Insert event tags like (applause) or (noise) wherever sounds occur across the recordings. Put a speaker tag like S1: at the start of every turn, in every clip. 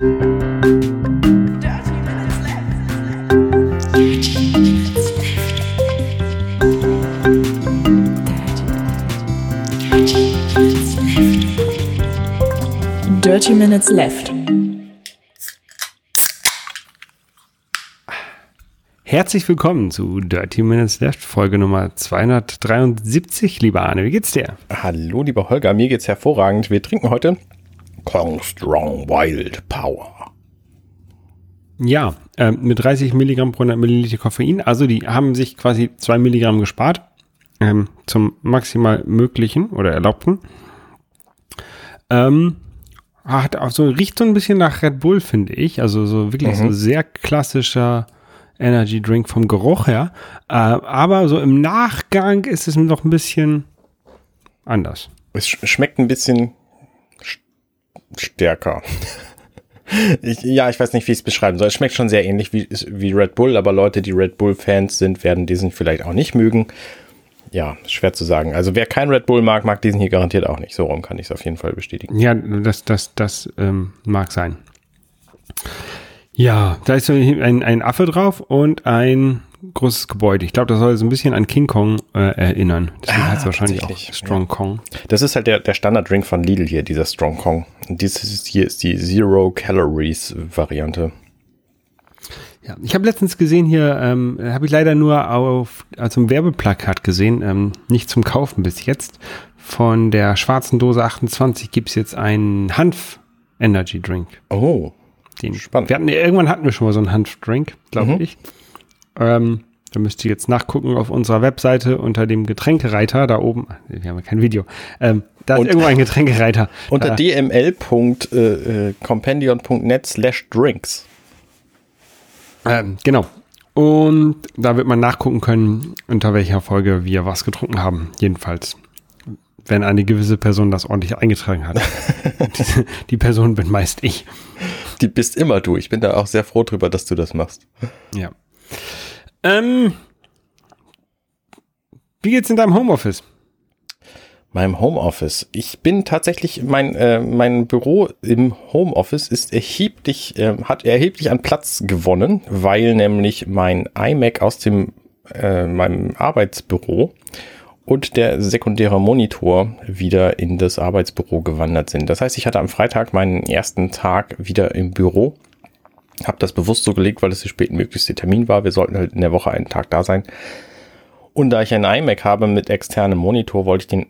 S1: Dirty Minutes Left.
S2: Herzlich willkommen zu Dirty Minutes Left, Folge Nummer 273. Lieber Arne, wie geht's dir?
S3: Hallo, lieber Holger, mir geht's hervorragend. Wir trinken heute Kong Strong Wild Power.
S2: Ja, äh, mit 30 Milligramm pro 100 Milliliter Koffein. Also die haben sich quasi 2 Milligramm gespart ähm, zum maximal möglichen oder erlaubten. Ähm, hat auch so, riecht so ein bisschen nach Red Bull, finde ich. Also so wirklich
S3: Mhm.
S2: so sehr klassischer Energy Drink vom Geruch her. Äh, aber so im Nachgang ist es noch ein bisschen anders.
S3: Es sch schmeckt ein bisschen sch- stärker. (laughs) ich, ja, ich weiß nicht, wie ich es beschreiben soll. Es schmeckt schon sehr ähnlich wie, wie Red Bull, aber Leute, die Red Bull-Fans sind, werden diesen vielleicht auch nicht mögen. Ja, schwer zu sagen. Also wer kein Red Bull mag, mag diesen hier garantiert auch nicht. So rum kann ich es auf jeden Fall bestätigen.
S2: Ja, das, das, das ähm, mag sein. Ja, da ist ein, ein Affe drauf und ein großes Gebäude. Ich glaube, das soll so ein bisschen an King Kong äh, erinnern. Deswegen
S3: Ah,
S2: heißt es wahrscheinlich auch Strong Kong.
S3: Das ist halt der, der Standard-Drink von Lidl hier, dieser Strong Kong. Und dieses hier ist die Zero Calories Variante.
S2: Ja, ich habe letztens gesehen hier, ähm, habe ich leider nur auf also ein Werbeplakat gesehen, ähm, nicht zum Kaufen bis jetzt. Von der schwarzen Dose 28 gibt's jetzt einen Hanf-Energy-Drink.
S3: Oh,
S2: Den
S3: Spannend.
S2: Wir hatten, irgendwann hatten wir schon mal so einen Hanfdrink, glaube
S3: Mhm.
S2: ich. Ähm, da müsst ihr jetzt nachgucken auf unserer Webseite unter dem Getränkereiter da oben. Wir haben ja kein Video. Ähm, da ist
S3: Und-
S2: irgendwo ein Getränkereiter.
S3: Unter dml.compendion.net slash drinks.
S2: ähm, genau. Und da wird man nachgucken können, unter welcher Folge wir was getrunken haben. Jedenfalls, wenn eine gewisse Person das ordentlich eingetragen hat. (laughs) die, die Person bin meist ich.
S3: Die bist immer du. Ich bin da auch sehr froh drüber, dass du das machst.
S2: Ja. Ähm, wie geht's in deinem Homeoffice?
S3: Meinem Homeoffice. Ich bin tatsächlich, mein, äh, mein Büro im Homeoffice ist erheblich, äh, hat erheblich an Platz gewonnen, weil nämlich mein iMac aus dem, äh, meinem Arbeitsbüro und der sekundäre Monitor wieder in das Arbeitsbüro gewandert sind. Das heißt, ich hatte am Freitag meinen ersten Tag wieder im Büro. Habe das bewusst so gelegt, weil es der spätmöglichste Termin war. Wir sollten halt in der Woche einen Tag da sein. Und da ich einen iMac habe mit externem Monitor, wollte ich den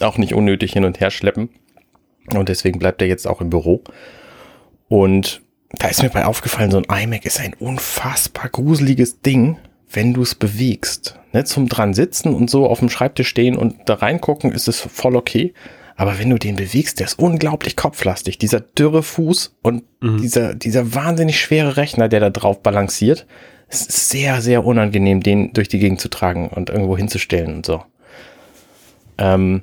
S3: auch nicht unnötig hin und her schleppen. Und deswegen bleibt er jetzt auch im Büro. Und da ist mir bei aufgefallen, so ein iMac ist ein unfassbar gruseliges Ding, wenn du es bewegst. Ne, zum dran sitzen und so auf dem Schreibtisch stehen und da reingucken, ist es voll okay. Aber wenn du den bewegst, der ist unglaublich kopflastig. Dieser dürre Fuß und dieser, dieser wahnsinnig schwere Rechner, der da drauf balanciert, es ist sehr, sehr unangenehm, den durch die Gegend zu tragen und irgendwo hinzustellen und so. Ähm,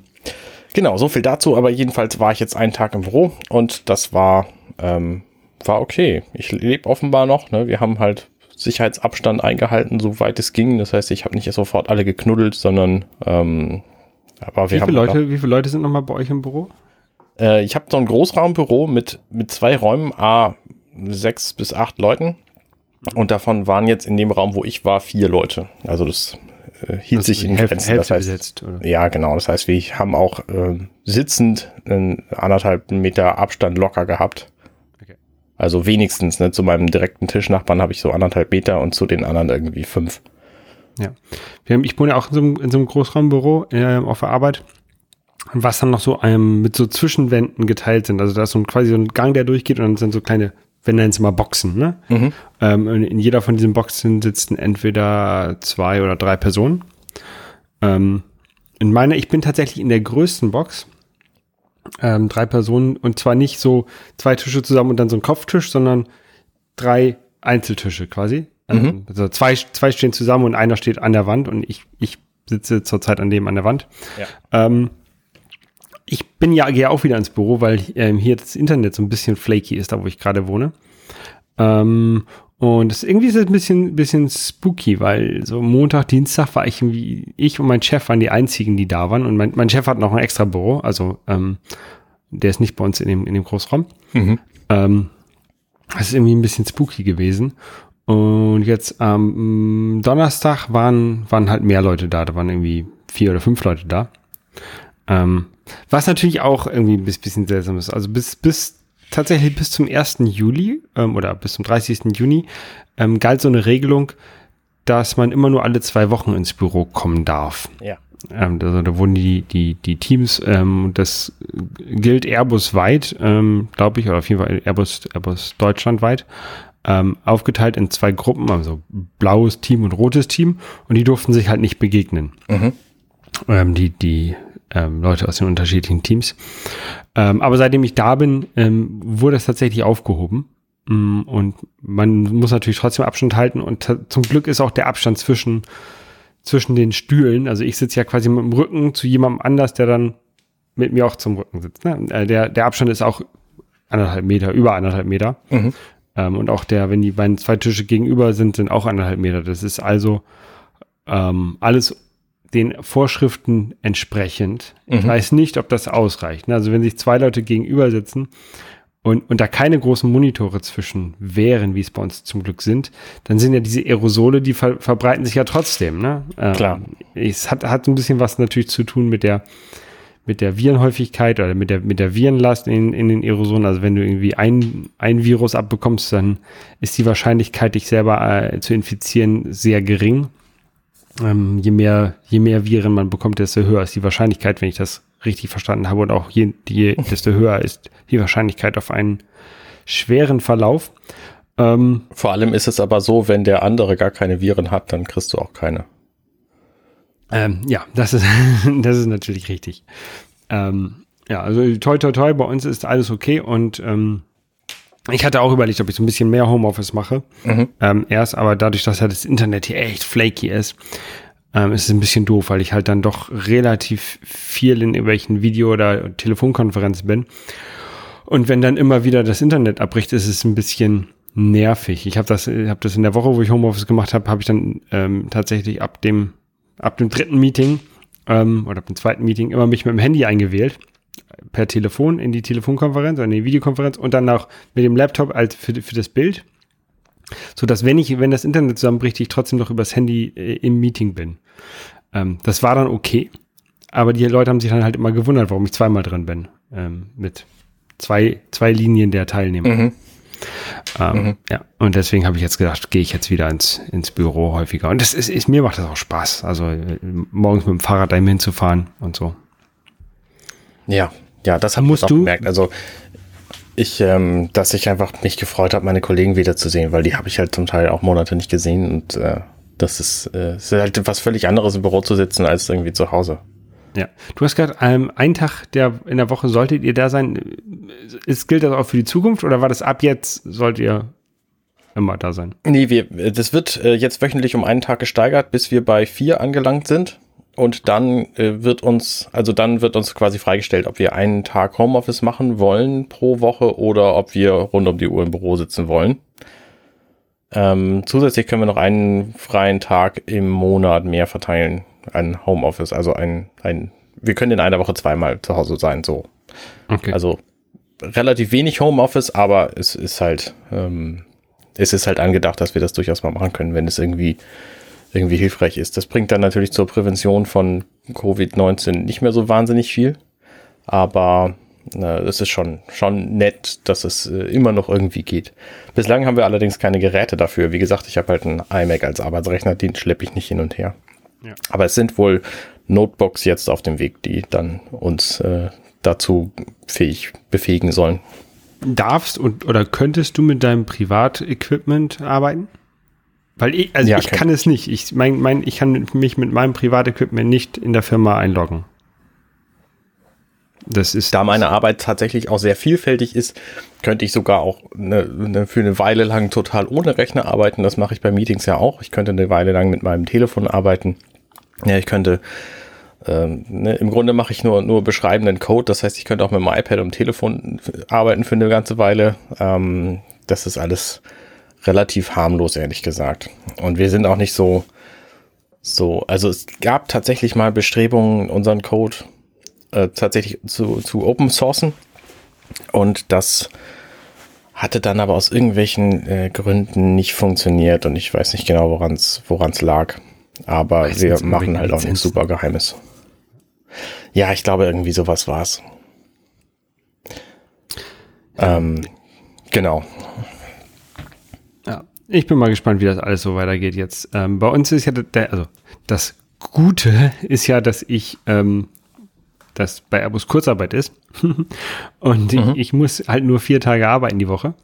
S3: genau, so viel dazu. Aber jedenfalls war ich jetzt einen Tag im Büro und das war, ähm, war okay. Ich lebe offenbar noch. Ne? Wir haben halt Sicherheitsabstand eingehalten, soweit es ging. Das heißt, ich habe nicht sofort alle geknuddelt, sondern ähm, aber
S2: Wie viele, Leute, wie viele Leute sind nochmal bei euch im Büro?
S3: äh, ich habe so ein Großraumbüro mit, mit zwei Räumen, a sechs bis acht Leuten. Und davon waren jetzt in dem Raum, wo ich war, vier Leute. Also das äh, hielt sich in
S2: Hälfte,
S3: Grenzen.
S2: Hälfte
S3: Das heißt,
S2: besetzt, oder?
S3: ja, genau. Das heißt, wir haben auch ähm, sitzend einen anderthalb Meter Abstand locker gehabt.
S2: Okay.
S3: Also wenigstens, ne, zu meinem direkten Tischnachbarn habe ich so anderthalb Meter und zu den anderen irgendwie fünf.
S2: Ja. Wir haben, ich wohne ja auch in so einem, in so einem Großraumbüro äh, auf der Arbeit, was dann noch so ähm, mit so Zwischenwänden geteilt sind. Also da ist so ein, quasi so ein Gang, der durchgeht und dann sind so kleine, wir nennen es immer Boxen, ne? Ähm, und in jeder von diesen Boxen sitzen entweder zwei oder drei Personen. Ähm, in meiner, ich bin tatsächlich in der größten Box. Ähm, drei Personen und zwar nicht so zwei Tische zusammen und dann so ein Kopftisch, sondern drei Einzeltische quasi. Ähm, Also zwei, zwei stehen zusammen und einer steht an der Wand und ich, ich sitze zurzeit an dem an der Wand.
S3: Ja.
S2: Ähm, ich bin ja, gehe auch wieder ins Büro, weil ähm, hier das Internet so ein bisschen flaky ist, da wo ich gerade wohne. Ähm, und es, irgendwie ist es ein bisschen, bisschen spooky, weil so Montag, Dienstag war ich irgendwie, ich und mein Chef waren die einzigen, die da waren. Und mein, mein Chef hat noch ein extra Büro, also ähm, der ist nicht bei uns in dem, in dem Großraum.
S3: Mhm.
S2: Ähm, Das ist irgendwie ein bisschen spooky gewesen. Und jetzt am ähm, Donnerstag waren, waren halt mehr Leute da. Da waren irgendwie vier oder fünf Leute da. Ähm, was natürlich auch irgendwie ein bisschen seltsam ist. Also bis, bis tatsächlich bis zum 1. Juli ähm, oder bis zum 30. Juni ähm, galt so eine Regelung, dass man immer nur alle zwei Wochen ins Büro kommen darf.
S3: Ja.
S2: Ähm, also da wurden die, die, die Teams, ähm, das gilt Airbus weit, ähm, glaube ich, oder auf jeden Fall Airbus, Airbus Deutschland weit, ähm, aufgeteilt in zwei Gruppen, also blaues Team und rotes Team, und die durften sich halt nicht begegnen. Mhm. Ähm, die, die ähm, Leute aus den unterschiedlichen Teams. Ähm, aber seitdem ich da bin, ähm, wurde es tatsächlich aufgehoben. Mm, und man muss natürlich trotzdem Abstand halten. Und zum Glück ist auch der Abstand zwischen, zwischen den Stühlen. Also ich sitze ja quasi mit dem Rücken zu jemandem anders, der dann mit mir auch zum Rücken sitzt. Ne? Äh, der, der Abstand ist auch anderthalb Meter, über anderthalb Meter. Mhm. Ähm, und auch der, wenn die beiden zwei Tische gegenüber sind, sind auch anderthalb Meter. Das ist also ähm, alles den Vorschriften entsprechend. Mhm. Ich weiß nicht, ob das ausreicht. Also wenn sich zwei Leute gegenüber sitzen und, und da keine großen Monitore zwischen wären, wie es bei uns zum Glück sind, dann sind ja diese Aerosole, die ver verbreiten sich ja trotzdem. Ne?
S3: Ähm, Klar.
S2: Es hat, hat ein bisschen was natürlich zu tun mit der mit der Virenhäufigkeit oder mit der, mit der Virenlast in, in den Aerosolen. Also wenn du irgendwie ein, ein Virus abbekommst, dann ist die Wahrscheinlichkeit, dich selber äh, zu infizieren, sehr gering ähm, je mehr, je mehr Viren man bekommt, desto höher ist die Wahrscheinlichkeit, wenn ich das richtig verstanden habe, und auch je, je desto höher ist die Wahrscheinlichkeit auf einen schweren Verlauf.
S3: Ähm, Vor allem ist es aber so, wenn der andere gar keine Viren hat, dann kriegst du auch keine.
S2: Ähm, ja, das ist, (laughs) das ist natürlich richtig. Ähm, ja, also toi toi toi, bei uns ist alles okay und ähm, ich hatte auch überlegt, ob ich so ein bisschen mehr Homeoffice mache. Mhm. Ähm, erst, aber dadurch, dass ja das Internet hier echt flaky ist, ähm, ist es ein bisschen doof, weil ich halt dann doch relativ viel in irgendwelchen Video- oder Telefonkonferenzen bin. Und wenn dann immer wieder das Internet abbricht, ist es ein bisschen nervig. Ich habe das, hab das in der Woche, wo ich Homeoffice gemacht habe, habe ich dann ähm, tatsächlich ab dem, ab dem dritten Meeting ähm, oder ab dem zweiten Meeting immer mich mit dem Handy eingewählt per Telefon in die Telefonkonferenz oder in die Videokonferenz und dann auch mit dem Laptop als für, für das Bild. So dass wenn ich, wenn das Internet zusammenbricht, ich trotzdem noch übers Handy äh, im Meeting bin. Ähm, das war dann okay. Aber die Leute haben sich dann halt immer gewundert, warum ich zweimal drin bin. Ähm, mit zwei, zwei Linien der Teilnehmer. Mhm. Ähm, mhm. Ja, und deswegen habe ich jetzt gedacht, gehe ich jetzt wieder ins, ins Büro häufiger. Und das ist, ist, mir macht das auch Spaß. Also äh, morgens mit dem Fahrrad dahin hinzufahren und so.
S3: Ja, ja, das habe ich auch gemerkt. Also ich, ähm, dass ich einfach mich gefreut habe, meine Kollegen wiederzusehen, weil die habe ich halt zum Teil auch Monate nicht gesehen und äh, das ist, äh, ist halt was völlig anderes im Büro zu sitzen als irgendwie zu Hause.
S2: Ja, du hast gesagt, ähm, ein Tag der in der Woche solltet ihr da sein. Ist, gilt das auch für die Zukunft oder war das ab jetzt sollt ihr immer da sein?
S3: Nee, wir, das wird äh, jetzt wöchentlich um einen Tag gesteigert, bis wir bei vier angelangt sind. Und dann äh, wird uns, also dann wird uns quasi freigestellt, ob wir einen Tag Homeoffice machen wollen pro Woche oder ob wir rund um die Uhr im Büro sitzen wollen. Ähm, zusätzlich können wir noch einen freien Tag im Monat mehr verteilen an Homeoffice. Also ein, ein, wir können in einer Woche zweimal zu Hause sein, so. Okay. Also relativ wenig Homeoffice, aber es ist halt, ähm, es ist halt angedacht, dass wir das durchaus mal machen können, wenn es irgendwie irgendwie hilfreich ist. Das bringt dann natürlich zur Prävention von Covid-19 nicht mehr so wahnsinnig viel, aber äh, es ist schon, schon nett, dass es äh, immer noch irgendwie geht. Bislang haben wir allerdings keine Geräte dafür. Wie gesagt, ich habe halt einen iMac als Arbeitsrechner, den schleppe ich nicht hin und her. Ja. Aber es sind wohl Notebooks jetzt auf dem Weg, die dann uns äh, dazu fähig befähigen sollen.
S2: Darfst und oder könntest du mit deinem Privatequipment arbeiten? Weil ich, also ja, ich kann es nicht. Ich mein, mein, ich kann mich mit meinem Privatequipment nicht in der Firma einloggen.
S3: Das ist da meine Arbeit tatsächlich auch sehr vielfältig ist, könnte ich sogar auch eine, eine, für eine Weile lang total ohne Rechner arbeiten. Das mache ich bei Meetings ja auch. Ich könnte eine Weile lang mit meinem Telefon arbeiten. Ja, ich könnte ähm, ne, im Grunde mache ich nur nur beschreibenden Code. Das heißt, ich könnte auch mit dem iPad und dem Telefon arbeiten für eine ganze Weile. Ähm, das ist alles relativ harmlos, ehrlich gesagt. Und wir sind auch nicht so, so, also es gab tatsächlich mal Bestrebungen, unseren Code äh, tatsächlich zu, zu open sourcen. Und das hatte dann aber aus irgendwelchen äh, Gründen nicht funktioniert und ich weiß nicht genau, woran es lag. Aber
S2: Meistens
S3: wir machen halt auch nichts super Geheimes. Ja, ich glaube, irgendwie sowas war's. Ähm, genau.
S2: Ja, ich bin mal gespannt, wie das alles so weitergeht jetzt. Ähm, bei uns ist ja der, also das Gute (laughs) ist ja, dass ich, ähm, dass bei Airbus Kurzarbeit ist (laughs) und
S3: Mhm.
S2: ich, ich muss halt nur vier Tage arbeiten die Woche.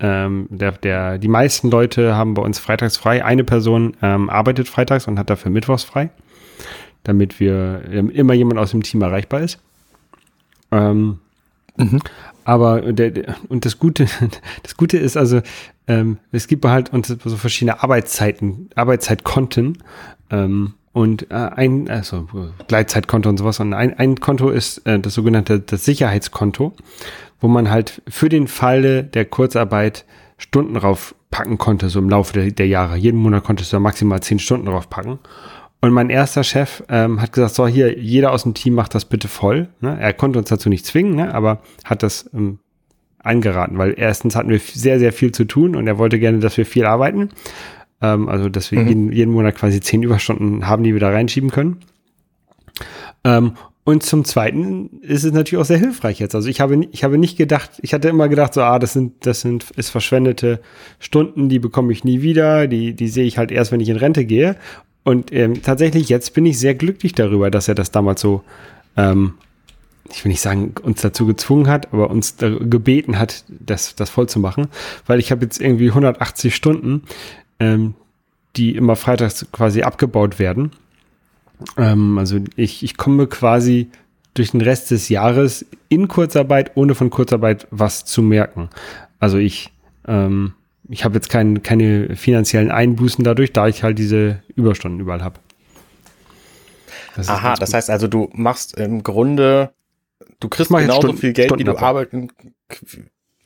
S2: Ähm, der, der, die meisten Leute haben bei uns freitags frei. Eine Person ähm, arbeitet freitags und hat dafür mittwochs frei, damit wir ähm, immer jemand aus dem Team erreichbar ist. Ähm, aber der, der, und das Gute, (laughs) das Gute ist also, ähm, es gibt halt uns so verschiedene Arbeitszeiten, Arbeitszeitkonten ähm, und äh, ein, also Gleitzeitkonto und sowas. Und ein, ein Konto ist äh, das sogenannte das Sicherheitskonto, wo man halt für den Falle der Kurzarbeit Stunden raufpacken konnte, so im Laufe der, der Jahre. Jeden Monat konntest du maximal zehn Stunden draufpacken. Und mein erster Chef ähm, hat gesagt, so hier, jeder aus dem Team macht das bitte voll. Ne? Er konnte uns dazu nicht zwingen, ne? aber hat das ähm, eingeraten, weil erstens hatten wir sehr, sehr viel zu tun und er wollte gerne, dass wir viel arbeiten. Ähm, also, dass wir jeden, jeden Monat quasi zehn Überstunden haben, die wir da reinschieben können. Ähm, und zum Zweiten ist es natürlich auch sehr hilfreich jetzt. Also ich habe, ich habe nicht gedacht, ich hatte immer gedacht, so, ah, das sind, das sind, ist verschwendete Stunden, die bekomme ich nie wieder, die, die sehe ich halt erst, wenn ich in Rente gehe. Und ähm, tatsächlich, jetzt bin ich sehr glücklich darüber, dass er das damals so, ähm, ich will nicht sagen, uns dazu gezwungen hat, aber uns gebeten hat, das, das voll zu machen. Weil ich habe jetzt irgendwie 180 Stunden, ähm, die immer freitags quasi abgebaut werden. Ähm, also ich, ich komme quasi durch den Rest des Jahres in Kurzarbeit, ohne von Kurzarbeit was zu merken. Also ich, ähm, ich habe jetzt kein, keine finanziellen Einbußen dadurch, da ich halt diese Überstunden überall habe.
S3: Aha, das heißt also, du machst im Grunde, du kriegst genauso
S2: Stunden-
S3: viel Geld, wie du arbeiten.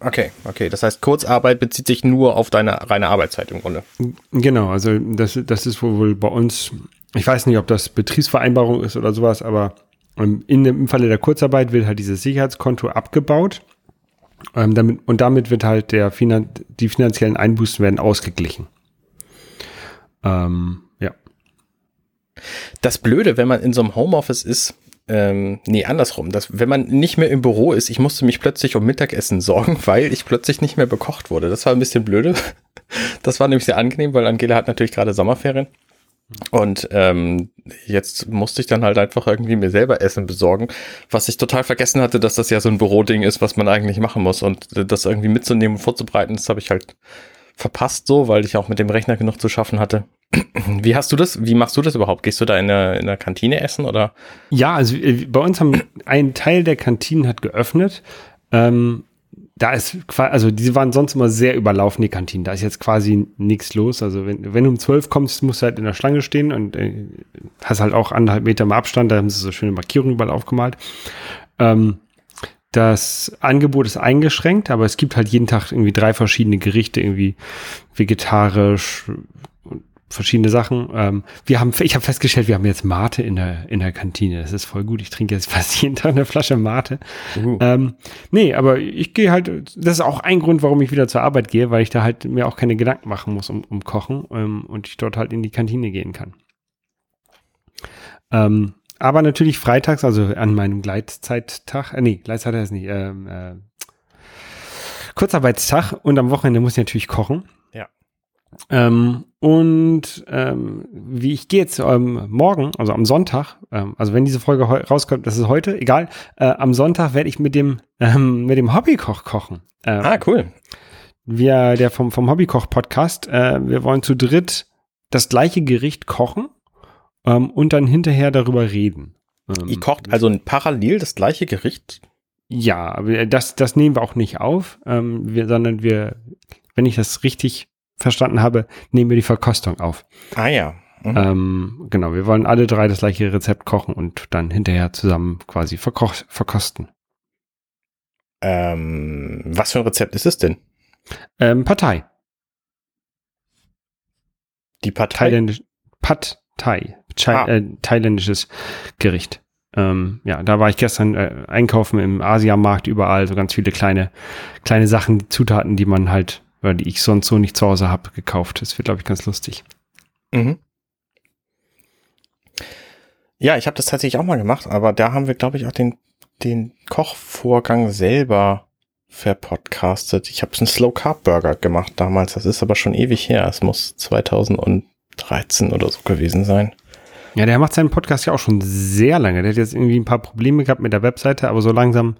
S3: Okay, okay. Das heißt, Kurzarbeit bezieht sich nur auf deine reine Arbeitszeit im Grunde.
S2: Genau, also das, das ist wohl bei uns, ich weiß nicht, ob das Betriebsvereinbarung ist oder sowas, aber ähm, in dem, im Falle der Kurzarbeit wird halt dieses Sicherheitskonto abgebaut ähm, damit, und damit wird halt der Finan die finanziellen Einbußen werden ausgeglichen. Ähm, ja.
S3: Das Blöde, wenn man in so einem Homeoffice ist, ähm, nee, andersrum, dass, wenn man nicht mehr im Büro ist, ich musste mich plötzlich um Mittagessen (laughs) sorgen, weil ich plötzlich nicht mehr bekocht wurde. Das war ein bisschen blöde. (laughs) Das war nämlich sehr angenehm, weil Angela hat natürlich gerade Sommerferien. Und ähm, jetzt musste ich dann halt einfach irgendwie mir selber Essen besorgen, was ich total vergessen hatte, dass das ja so ein Büroding ist, was man eigentlich machen muss. Und das irgendwie mitzunehmen und vorzubereiten, das habe ich halt verpasst so, weil ich auch mit dem Rechner genug zu schaffen hatte. (clears throat) Wie hast du das? Wie machst du das überhaupt? Gehst du da in der, in der Kantine essen oder?
S2: Ja, also äh, bei uns haben ein Teil der Kantinen hat geöffnet. Ähm, da ist quasi, also die waren sonst immer sehr überlaufen, die Kantinen. Da ist jetzt quasi nichts los. Also wenn, wenn du um zwölf kommst, musst du halt in der Schlange stehen und äh, hast halt auch anderthalb Meter im Abstand, da haben sie so schöne Markierungen überall aufgemalt. Ähm, das Angebot ist eingeschränkt, aber es gibt halt jeden Tag irgendwie drei verschiedene Gerichte, irgendwie vegetarisch und verschiedene Sachen. Ähm, wir haben, ich habe festgestellt, wir haben jetzt Mate in der, in der Kantine. Das ist voll gut. Ich trinke jetzt (laughs) fast jeden Tag eine Flasche Mate.
S3: Uh.
S2: Ähm, nee, aber ich gehe halt, das ist auch ein Grund, warum ich wieder zur Arbeit gehe, weil ich da halt mir auch keine Gedanken machen muss um, um Kochen ähm, und ich dort halt in die Kantine gehen kann. Ähm, aber natürlich freitags, also an meinem Gleitzeittag, äh, nee, Gleitzeit heißt nicht, ähm, äh, Kurzarbeitstag und am Wochenende muss ich natürlich kochen.
S3: Ja.
S2: Ähm, und ähm, wie ich gehe jetzt ähm, morgen, also am Sonntag, ähm, also wenn diese Folge rauskommt, das ist heute, egal, äh, am Sonntag werde ich mit dem ähm, mit dem Hobbykoch kochen. Ähm,
S3: Ah, cool.
S2: wir, der vom, vom Hobbykoch-Podcast, äh, wir wollen zu dritt das gleiche Gericht kochen ähm, und dann hinterher darüber reden. Ähm,
S3: Ihr kocht also parallel das gleiche Gericht?
S2: Ja, aber das, das nehmen wir auch nicht auf, ähm, wir, sondern wir, wenn ich das richtig verstanden habe, nehmen wir die Verkostung auf.
S3: Ah ja. Mhm.
S2: Ähm, genau, wir wollen alle drei das gleiche Rezept kochen und dann hinterher zusammen quasi verko verkosten.
S3: Ähm, was für ein Rezept ist es denn?
S2: Ähm, Partei.
S3: Die Partei.
S2: Thailändisch, Pad Thai. Chai,
S3: Ah.
S2: äh, thailändisches Gericht. Ähm, ja, da war ich gestern äh, einkaufen im Asiamarkt überall, so ganz viele kleine, kleine Sachen, Zutaten, die man halt, oder die ich sonst so nicht zu Hause habe, gekauft. Das wird, glaube ich, ganz lustig.
S3: Mhm. Ja, ich habe das tatsächlich auch mal gemacht, aber da haben wir, glaube ich, auch den, den Kochvorgang selber verpodcastet. Ich habe einen Slow Carb Burger gemacht damals. Das ist aber schon ewig her. Es muss 2013 oder so gewesen sein.
S2: Ja, der macht seinen Podcast ja auch schon sehr lange. Der hat jetzt irgendwie ein paar Probleme gehabt mit der Webseite, aber so langsam,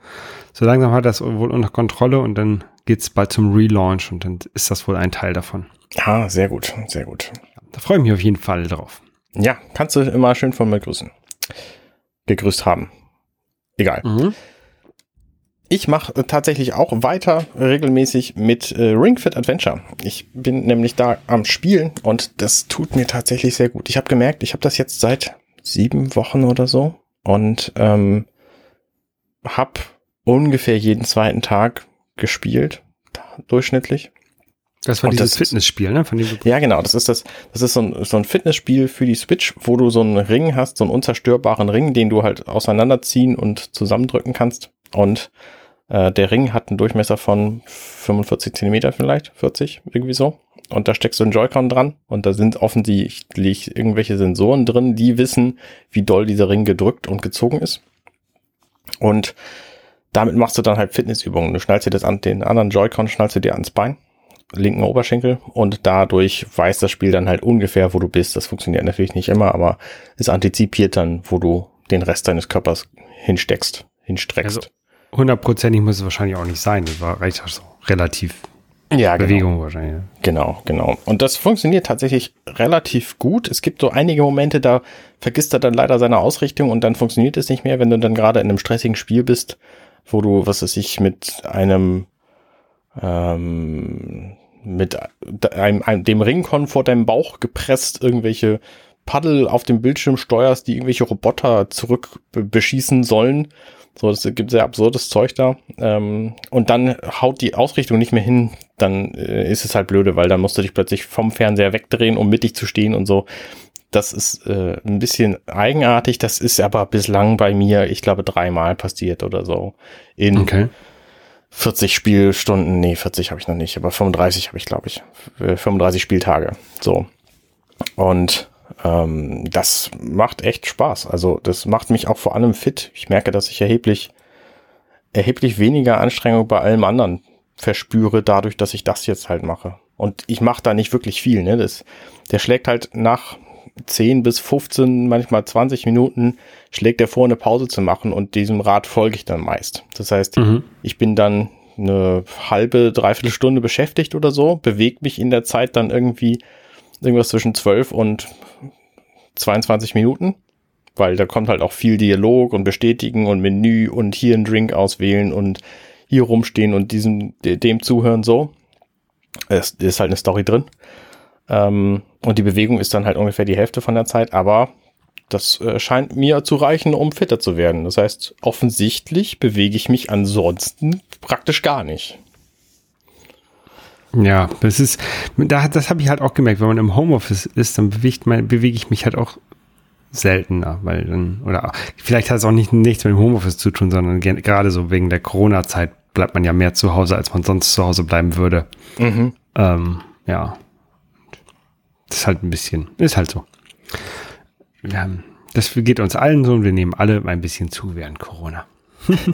S2: so langsam hat er das wohl unter Kontrolle und dann geht's bald zum Relaunch und dann ist das wohl ein Teil davon.
S3: Ah, sehr gut, sehr gut.
S2: Da freue ich mich auf jeden Fall drauf.
S3: Ja, kannst du immer schön von mir grüßen. Gegrüßt haben. Egal.
S2: Mhm.
S3: Ich mache tatsächlich auch weiter regelmäßig mit äh, Ring Fit Adventure. Ich bin nämlich da am Spielen und das tut mir tatsächlich sehr gut. Ich habe gemerkt, ich habe das jetzt seit sieben Wochen oder so und ähm, habe ungefähr jeden zweiten Tag gespielt, durchschnittlich.
S2: Das war
S3: Und
S2: dieses
S3: das
S2: Fitnessspiel, ne? Von dem
S3: Ja, genau. Das ist das. Das ist so ein, so ein Fitnessspiel für die Switch, wo du so einen Ring hast, so einen unzerstörbaren Ring, den du halt auseinanderziehen und zusammendrücken kannst. Und äh, der Ring hat einen Durchmesser von 45 Zentimeter vielleicht, 40, irgendwie so. Und da steckst du einen Joy-Con dran und da sind offensichtlich irgendwelche Sensoren drin, die wissen, wie doll dieser Ring gedrückt und gezogen ist. Und damit machst du dann halt Fitnessübungen. Du schnallst dir das an, den anderen Joy-Con schnallst du dir ans Bein linken Oberschenkel und dadurch weiß das Spiel dann halt ungefähr, wo du bist. Das funktioniert natürlich nicht immer, aber es antizipiert dann, wo du den Rest deines Körpers hinsteckst, hinstreckst.
S2: Also, hundertprozentig muss es wahrscheinlich auch nicht sein. Das war reicht auch so relativ
S3: ja, genau.
S2: Bewegung wahrscheinlich.
S3: Genau, genau. Und das funktioniert tatsächlich relativ gut. Es gibt so einige Momente, da vergisst er dann leider seine Ausrichtung und dann funktioniert es nicht mehr, wenn du dann gerade in einem stressigen Spiel bist, wo du, was weiß ich, mit einem, ähm, mit einem, einem, dem Ringkon vor deinem Bauch gepresst irgendwelche Paddel auf dem Bildschirm steuerst, die irgendwelche Roboter zurück be- beschießen sollen. So, das gibt sehr absurdes Zeug da. Ähm, und dann haut die Ausrichtung nicht mehr hin, dann äh, ist es halt blöde, weil dann musst du dich plötzlich vom Fernseher wegdrehen, um mittig zu stehen und so. Das ist äh, ein bisschen eigenartig. Das ist aber bislang bei mir, ich glaube, dreimal passiert oder so. In
S2: Okay.
S3: 40 Spielstunden, nee, 40 habe ich noch nicht, aber 35 habe ich, glaube ich. Äh, 35 Spieltage. So. Und ähm, das macht echt Spaß. Also das macht mich auch vor allem fit. Ich merke, dass ich erheblich, erheblich weniger Anstrengung bei allem anderen verspüre, dadurch, dass ich das jetzt halt mache. Und ich mache da nicht wirklich viel. Ne? Das, der schlägt halt nach 10 bis 15, manchmal 20 Minuten, schlägt er vor, eine Pause zu machen und diesem Rat folge ich dann meist. Das heißt,
S2: Mhm.
S3: ich bin dann eine halbe, dreiviertel Stunde beschäftigt oder so, bewege mich in der Zeit dann irgendwie irgendwas zwischen 12 und 22 Minuten, weil da kommt halt auch viel Dialog und Bestätigen und Menü und hier einen Drink auswählen und hier rumstehen und diesem, de- dem zuhören so. Es ist halt eine Story drin. Ähm, und die Bewegung ist dann halt ungefähr die Hälfte von der Zeit, aber das äh, scheint mir zu reichen, um fitter zu werden. Das heißt, offensichtlich bewege ich mich ansonsten praktisch gar nicht.
S2: Ja, das ist, da, das habe ich halt auch gemerkt, wenn man im Homeoffice ist, dann bewegt man, bewege ich mich halt auch seltener, weil dann, oder vielleicht hat es auch nicht, nichts mit dem Homeoffice zu tun, sondern gerade so wegen der Corona-Zeit bleibt man ja mehr zu Hause, als man sonst zu Hause bleiben würde.
S3: Mhm.
S2: Ähm, ja. Das ist halt ein bisschen, ist halt so. Haben, das geht uns allen so und wir nehmen alle ein bisschen zu während Corona.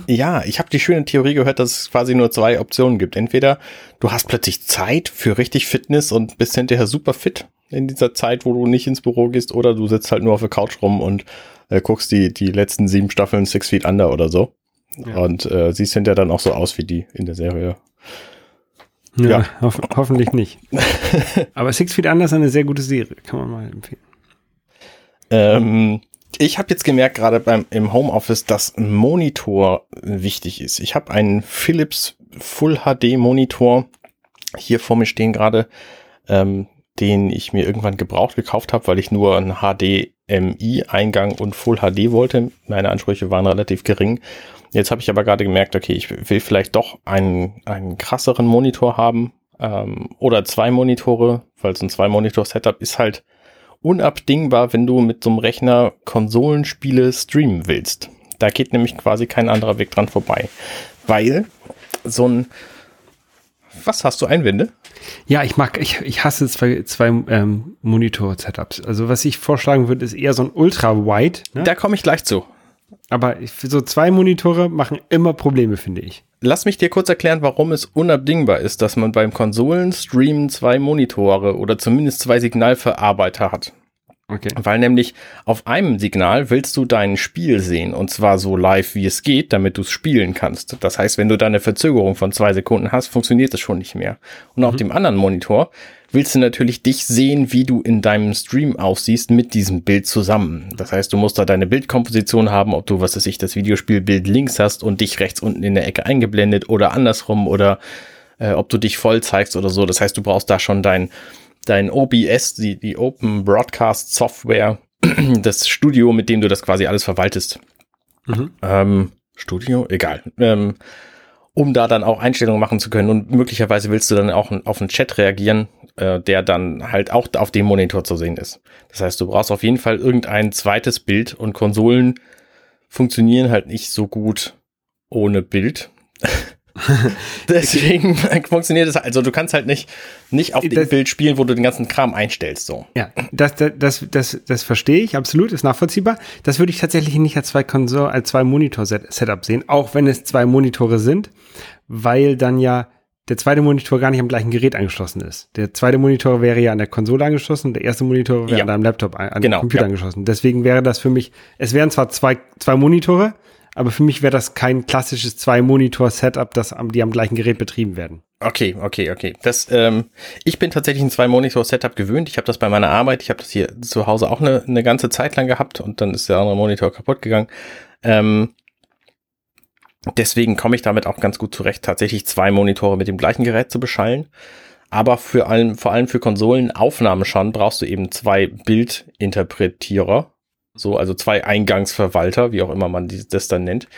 S3: Ja, ich habe die schöne Theorie gehört, dass es quasi nur zwei Optionen gibt. Entweder du hast plötzlich Zeit für richtig Fitness und bist hinterher super fit in dieser Zeit, wo du nicht ins Büro gehst, oder du sitzt halt nur auf der Couch rum und äh, guckst die, die letzten sieben Staffeln Six Feet Under oder so.
S2: Ja.
S3: Und äh, siehst hinterher dann auch so aus wie die in der Serie.
S2: Ja,
S3: Ja.
S2: Hoff, hoffentlich nicht. (laughs) Aber Six Feet Under ist eine sehr gute Serie, kann man mal empfehlen.
S3: Ähm, ich habe jetzt gemerkt, gerade beim im Homeoffice, dass ein Monitor wichtig ist. Ich habe einen Philips Full HD Monitor hier vor mir stehen gerade, ähm, den ich mir irgendwann gebraucht gekauft habe, weil ich nur einen HDMI-Eingang und Full HD wollte. Meine Ansprüche waren relativ gering. Jetzt habe ich aber gerade gemerkt, okay, ich will vielleicht doch einen, einen krasseren Monitor haben ähm, oder zwei Monitore, weil so ein Zwei-Monitor-Setup ist halt unabdingbar, wenn du mit so einem Rechner Konsolenspiele streamen willst. Da geht nämlich quasi kein anderer Weg dran vorbei. Weil so ein was hast du Einwände?
S2: Ja, ich mag, ich, ich hasse zwei, zwei ähm, Monitor-Setups. Also was ich vorschlagen würde, ist eher so ein Ultra-Wide.
S3: Ne? Da komme ich gleich zu.
S2: Aber so zwei Monitore machen immer Probleme, finde ich.
S3: Lass mich dir kurz erklären, warum es unabdingbar ist, dass man beim Konsolen-Streamen zwei Monitore oder zumindest zwei Signalverarbeiter hat. Okay. Weil nämlich auf einem Signal willst du dein Spiel sehen und zwar so live wie es geht, damit du es spielen kannst. Das heißt, wenn du da eine Verzögerung von zwei Sekunden hast, funktioniert es schon nicht mehr. Und mhm. auf dem anderen Monitor willst du natürlich dich sehen, wie du in deinem Stream aussiehst mit diesem Bild zusammen. Das heißt, du musst da deine Bildkomposition haben, ob du, was weiß ich, das Videospielbild links hast und dich rechts unten in der Ecke eingeblendet oder andersrum oder äh, ob du dich voll zeigst oder so. Das heißt, du brauchst da schon dein dein OBS, die, die Open Broadcast Software, (clears throat) das Studio, mit dem du das quasi alles verwaltest. Mhm. Ähm, Studio? Egal. Ähm, um da dann auch Einstellungen machen zu können und möglicherweise willst du dann auch auf einen Chat reagieren, äh, der dann halt auch auf dem Monitor zu sehen ist. Das heißt, du brauchst auf jeden Fall irgendein zweites Bild und Konsolen funktionieren halt nicht so gut ohne Bild. (laughs) Deswegen (laughs) funktioniert es, also du kannst halt nicht, nicht auf dem das, Bild spielen, wo du den ganzen Kram einstellst, so.
S2: Ja, das, das, das, das, das verstehe ich absolut, ist nachvollziehbar. Das würde ich tatsächlich nicht als zwei Konsole, als zwei Monitor-Setup sehen, auch wenn es zwei Monitore sind, weil dann ja der zweite Monitor gar nicht am gleichen Gerät angeschlossen ist. Der zweite Monitor wäre ja an der Konsole angeschlossen, der erste Monitor wäre ja. an deinem Laptop, an genau, Computer ja. angeschlossen. Deswegen wäre das für mich, es wären zwar zwei, zwei Monitore, aber für mich wäre das kein klassisches Zwei-Monitor-Setup, das die am gleichen Gerät betrieben werden.
S3: Okay, okay, okay. Das, ähm, ich bin tatsächlich ein Zwei-Monitor-Setup gewöhnt. Ich habe das bei meiner Arbeit, ich habe das hier zu Hause auch eine, eine ganze Zeit lang gehabt und dann ist der andere Monitor kaputt gegangen. Ähm, deswegen komme ich damit auch ganz gut zurecht, tatsächlich zwei Monitore mit dem gleichen Gerät zu beschallen. Aber für allem, vor allem für Konsolenaufnahmen schon brauchst du eben zwei Bildinterpretierer so, also zwei Eingangsverwalter, wie auch immer man das dann nennt.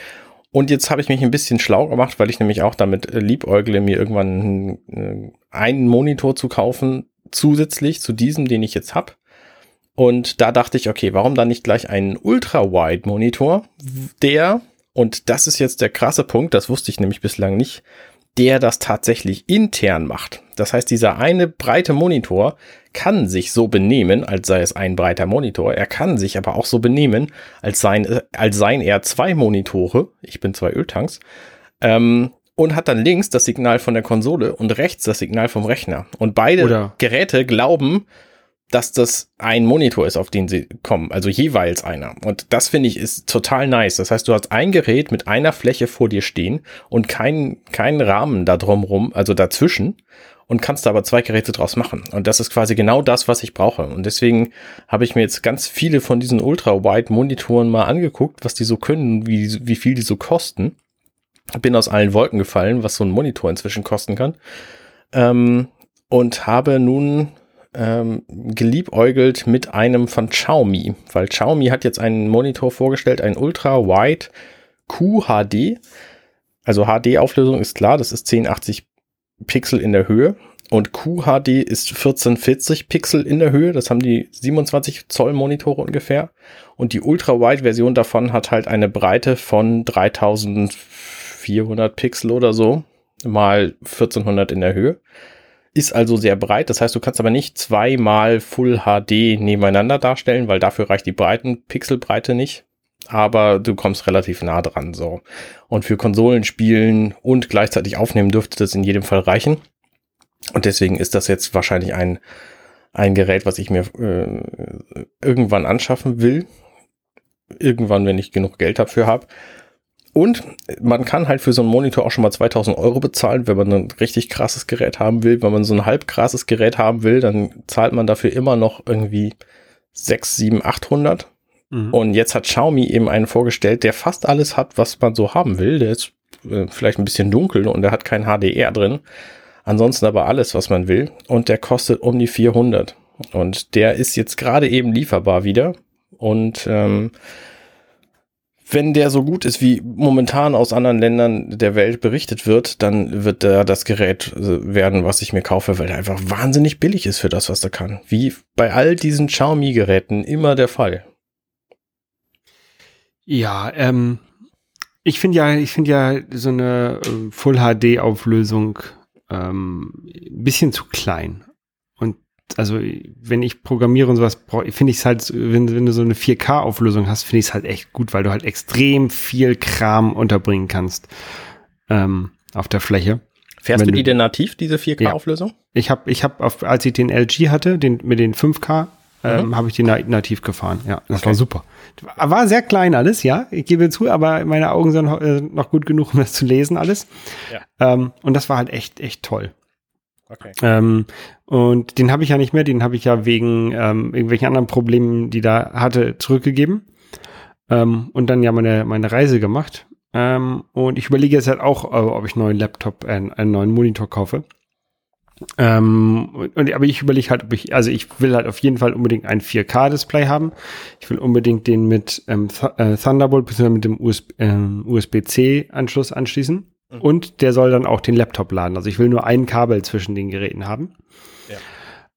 S3: Und jetzt habe ich mich ein bisschen schlau gemacht, weil ich nämlich auch damit äh, liebäugle, mir irgendwann äh, einen Monitor zu kaufen, zusätzlich zu diesem, den ich jetzt habe. Und da dachte ich, okay, warum dann nicht gleich einen Ultra-Wide-Monitor, der, und das ist jetzt der krasse Punkt, das wusste ich nämlich bislang nicht, der das tatsächlich intern macht. Das heißt, dieser eine breite Monitor kann sich so benehmen, als sei es ein breiter Monitor. Er kann sich aber auch so benehmen, als seien, als seien er zwei Monitore. Ich bin zwei Öltanks. Ähm, und hat dann links das Signal von der Konsole und rechts das Signal vom Rechner. Und beide Oder Geräte glauben, dass das ein Monitor ist, auf den sie kommen, also jeweils einer. Und das finde ich ist total nice. Das heißt, du hast ein Gerät mit einer Fläche vor dir stehen und keinen keinen Rahmen da drumrum, also dazwischen und kannst da aber zwei Geräte draus machen. Und das ist quasi genau das, was ich brauche. Und deswegen habe ich mir jetzt ganz viele von diesen Ultra-Wide-Monitoren mal angeguckt, was die so können, wie, wie viel die so kosten. Bin aus allen Wolken gefallen, was so ein Monitor inzwischen kosten kann. Ähm, und habe nun ähm, geliebäugelt mit einem von Xiaomi, weil Xiaomi hat jetzt einen Monitor vorgestellt, ein Ultra Wide QHD. Also HD-Auflösung ist klar, das ist 1080 Pixel in der Höhe und QHD ist 1440 Pixel in der Höhe. Das haben die 27 Zoll Monitore ungefähr. Und die Ultra-Wide-Version davon hat halt eine Breite von 3400 Pixel oder so, mal 1400 in der Höhe ist also sehr breit. Das heißt, du kannst aber nicht zweimal Full HD nebeneinander darstellen, weil dafür reicht die Breiten Pixelbreite nicht. Aber du kommst relativ nah dran, so. Und für Konsolen spielen und gleichzeitig aufnehmen dürfte das in jedem Fall reichen. Und deswegen ist das jetzt wahrscheinlich ein, ein Gerät, was ich mir äh, irgendwann anschaffen will. Irgendwann, wenn ich genug Geld dafür habe. Und man kann halt für so einen Monitor auch schon mal 2000 Euro bezahlen, wenn man ein richtig krasses Gerät haben will. Wenn man so ein halb krasses Gerät haben will, dann zahlt man dafür immer noch irgendwie 6, 7, 800. Mhm. Und jetzt hat Xiaomi eben einen vorgestellt, der fast alles hat, was man so haben will. Der ist äh, vielleicht ein bisschen dunkel und der hat kein HDR drin. Ansonsten aber alles, was man will. Und der kostet um die 400. Und der ist jetzt gerade eben lieferbar wieder. Und ähm, wenn der so gut ist, wie momentan aus anderen Ländern der Welt berichtet wird, dann wird da das Gerät äh, werden, was ich mir kaufe, weil er einfach wahnsinnig billig ist für das, was er kann. Wie bei all diesen Xiaomi-Geräten immer der Fall.
S2: Ja, ähm, ich finde ja, ich finde ja so eine äh, Full HD Auflösung ähm, ein bisschen zu klein. Also wenn ich programmiere und sowas, finde ich es halt, wenn, wenn du so eine 4K Auflösung hast, finde ich es halt echt gut, weil du halt extrem viel Kram unterbringen kannst ähm, auf der Fläche.
S3: Fährst wenn du die denn nativ, diese 4K Auflösung? Ja.
S2: Ich habe, ich habe, als ich den LG hatte, den mit den 5K, ähm, mhm. habe ich die nativ gefahren. Ja, das okay. war super. War sehr klein alles, ja, ich gebe zu, aber meine Augen sind äh, noch gut genug, um das zu lesen alles. Ja. Ähm, und das war halt echt, echt toll. Okay. Ähm, und den habe ich ja nicht mehr, den habe ich ja wegen ähm, irgendwelchen anderen Problemen, die da hatte, zurückgegeben. Ähm, und dann ja meine, meine Reise gemacht. Ähm, und ich überlege jetzt halt auch, äh, ob ich einen neuen Laptop, äh, einen neuen Monitor kaufe. Ähm, und, aber ich überlege halt, ob ich, also ich will halt auf jeden Fall unbedingt ein 4K-Display haben. Ich will unbedingt den mit ähm, Th äh, Thunderbolt bzw. mit dem USB, äh, USB-C-Anschluss anschließen. Mhm. Und der soll dann auch den Laptop laden. Also ich will nur ein Kabel zwischen den Geräten haben. Ja.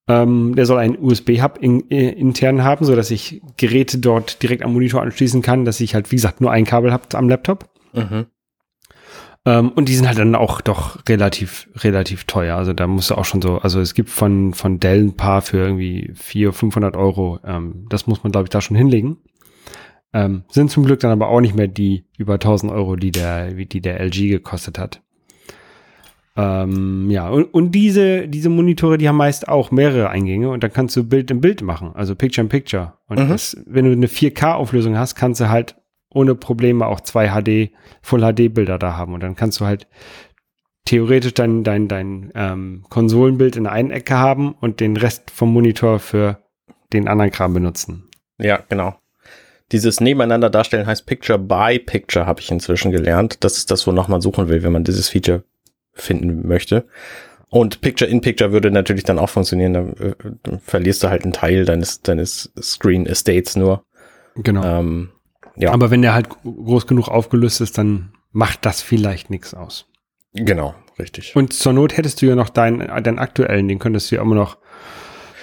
S2: Ähm, der soll einen USB-Hub in, äh, intern haben, so dass ich Geräte dort direkt am Monitor anschließen kann, dass ich halt, wie gesagt, nur ein Kabel habe am Laptop. Mhm. Ähm, und die sind halt dann auch doch relativ, relativ teuer. Also da musst du auch schon so, also es gibt von, von Dell ein paar für irgendwie 400, 500 Euro. Ähm, das muss man, glaube ich, da schon hinlegen. Ähm, sind zum Glück dann aber auch nicht mehr die über 1000 Euro, die der, die der LG gekostet hat. Ähm, ja, und, und diese, diese Monitore, die haben meist auch mehrere Eingänge und dann kannst du Bild in Bild machen, also Picture in Picture. Und mhm. das, wenn du eine 4K-Auflösung hast, kannst du halt ohne Probleme auch zwei HD, Full HD Bilder da haben. Und dann kannst du halt theoretisch dein, dein, dein ähm, Konsolenbild in der einen Ecke haben und den Rest vom Monitor für den anderen Kram benutzen.
S3: Ja, genau. Dieses Nebeneinander darstellen heißt Picture by Picture, habe ich inzwischen gelernt. Das ist das, wonach man suchen will, wenn man dieses Feature finden möchte. Und Picture in Picture würde natürlich dann auch funktionieren. Da äh, verlierst du halt einen Teil deines, deines Screen Estates nur.
S2: Genau. Ähm, ja. Aber wenn der halt groß genug aufgelöst ist, dann macht das vielleicht nichts aus.
S3: Genau, richtig.
S2: Und zur Not hättest du ja noch deinen, deinen aktuellen, den könntest du ja immer noch.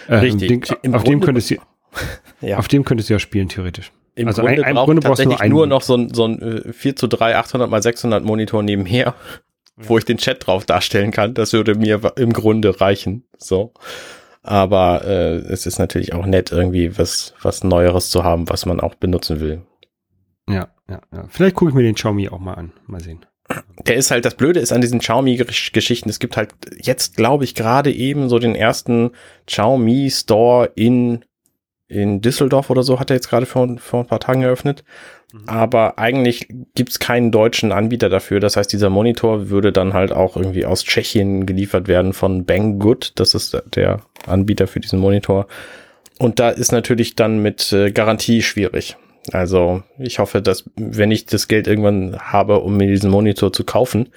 S3: Äh, richtig.
S2: Den, auf dem könntest du, (laughs) ja. auf dem könntest du ja spielen, theoretisch.
S3: Im also Grunde, ein, braucht Grunde brauchst tatsächlich nur, nur noch so ein, so ein 4 äh, zu 3, 800 mal 600 Monitor nebenher, ja. wo ich den Chat drauf darstellen kann. Das würde mir im Grunde reichen. So. Aber äh, es ist natürlich auch nett, irgendwie was, was Neueres zu haben, was man auch benutzen will.
S2: Ja, ja, ja. Vielleicht gucke ich mir den Xiaomi auch mal an. Mal sehen.
S3: Der ist halt, das Blöde ist an diesen Xiaomi-Geschichten, es gibt halt jetzt, glaube ich, gerade eben so den ersten Xiaomi Store in, in Düsseldorf oder so, hat er jetzt gerade vor, vor ein paar Tagen eröffnet. Mhm. Aber eigentlich gibt's keinen deutschen Anbieter dafür. Das heißt, dieser Monitor würde dann halt auch irgendwie aus Tschechien geliefert werden von Banggood. Das ist der Anbieter für diesen Monitor. Und da ist natürlich dann mit äh, Garantie schwierig. Also ich hoffe, dass wenn ich das Geld irgendwann habe, um mir diesen Monitor zu kaufen,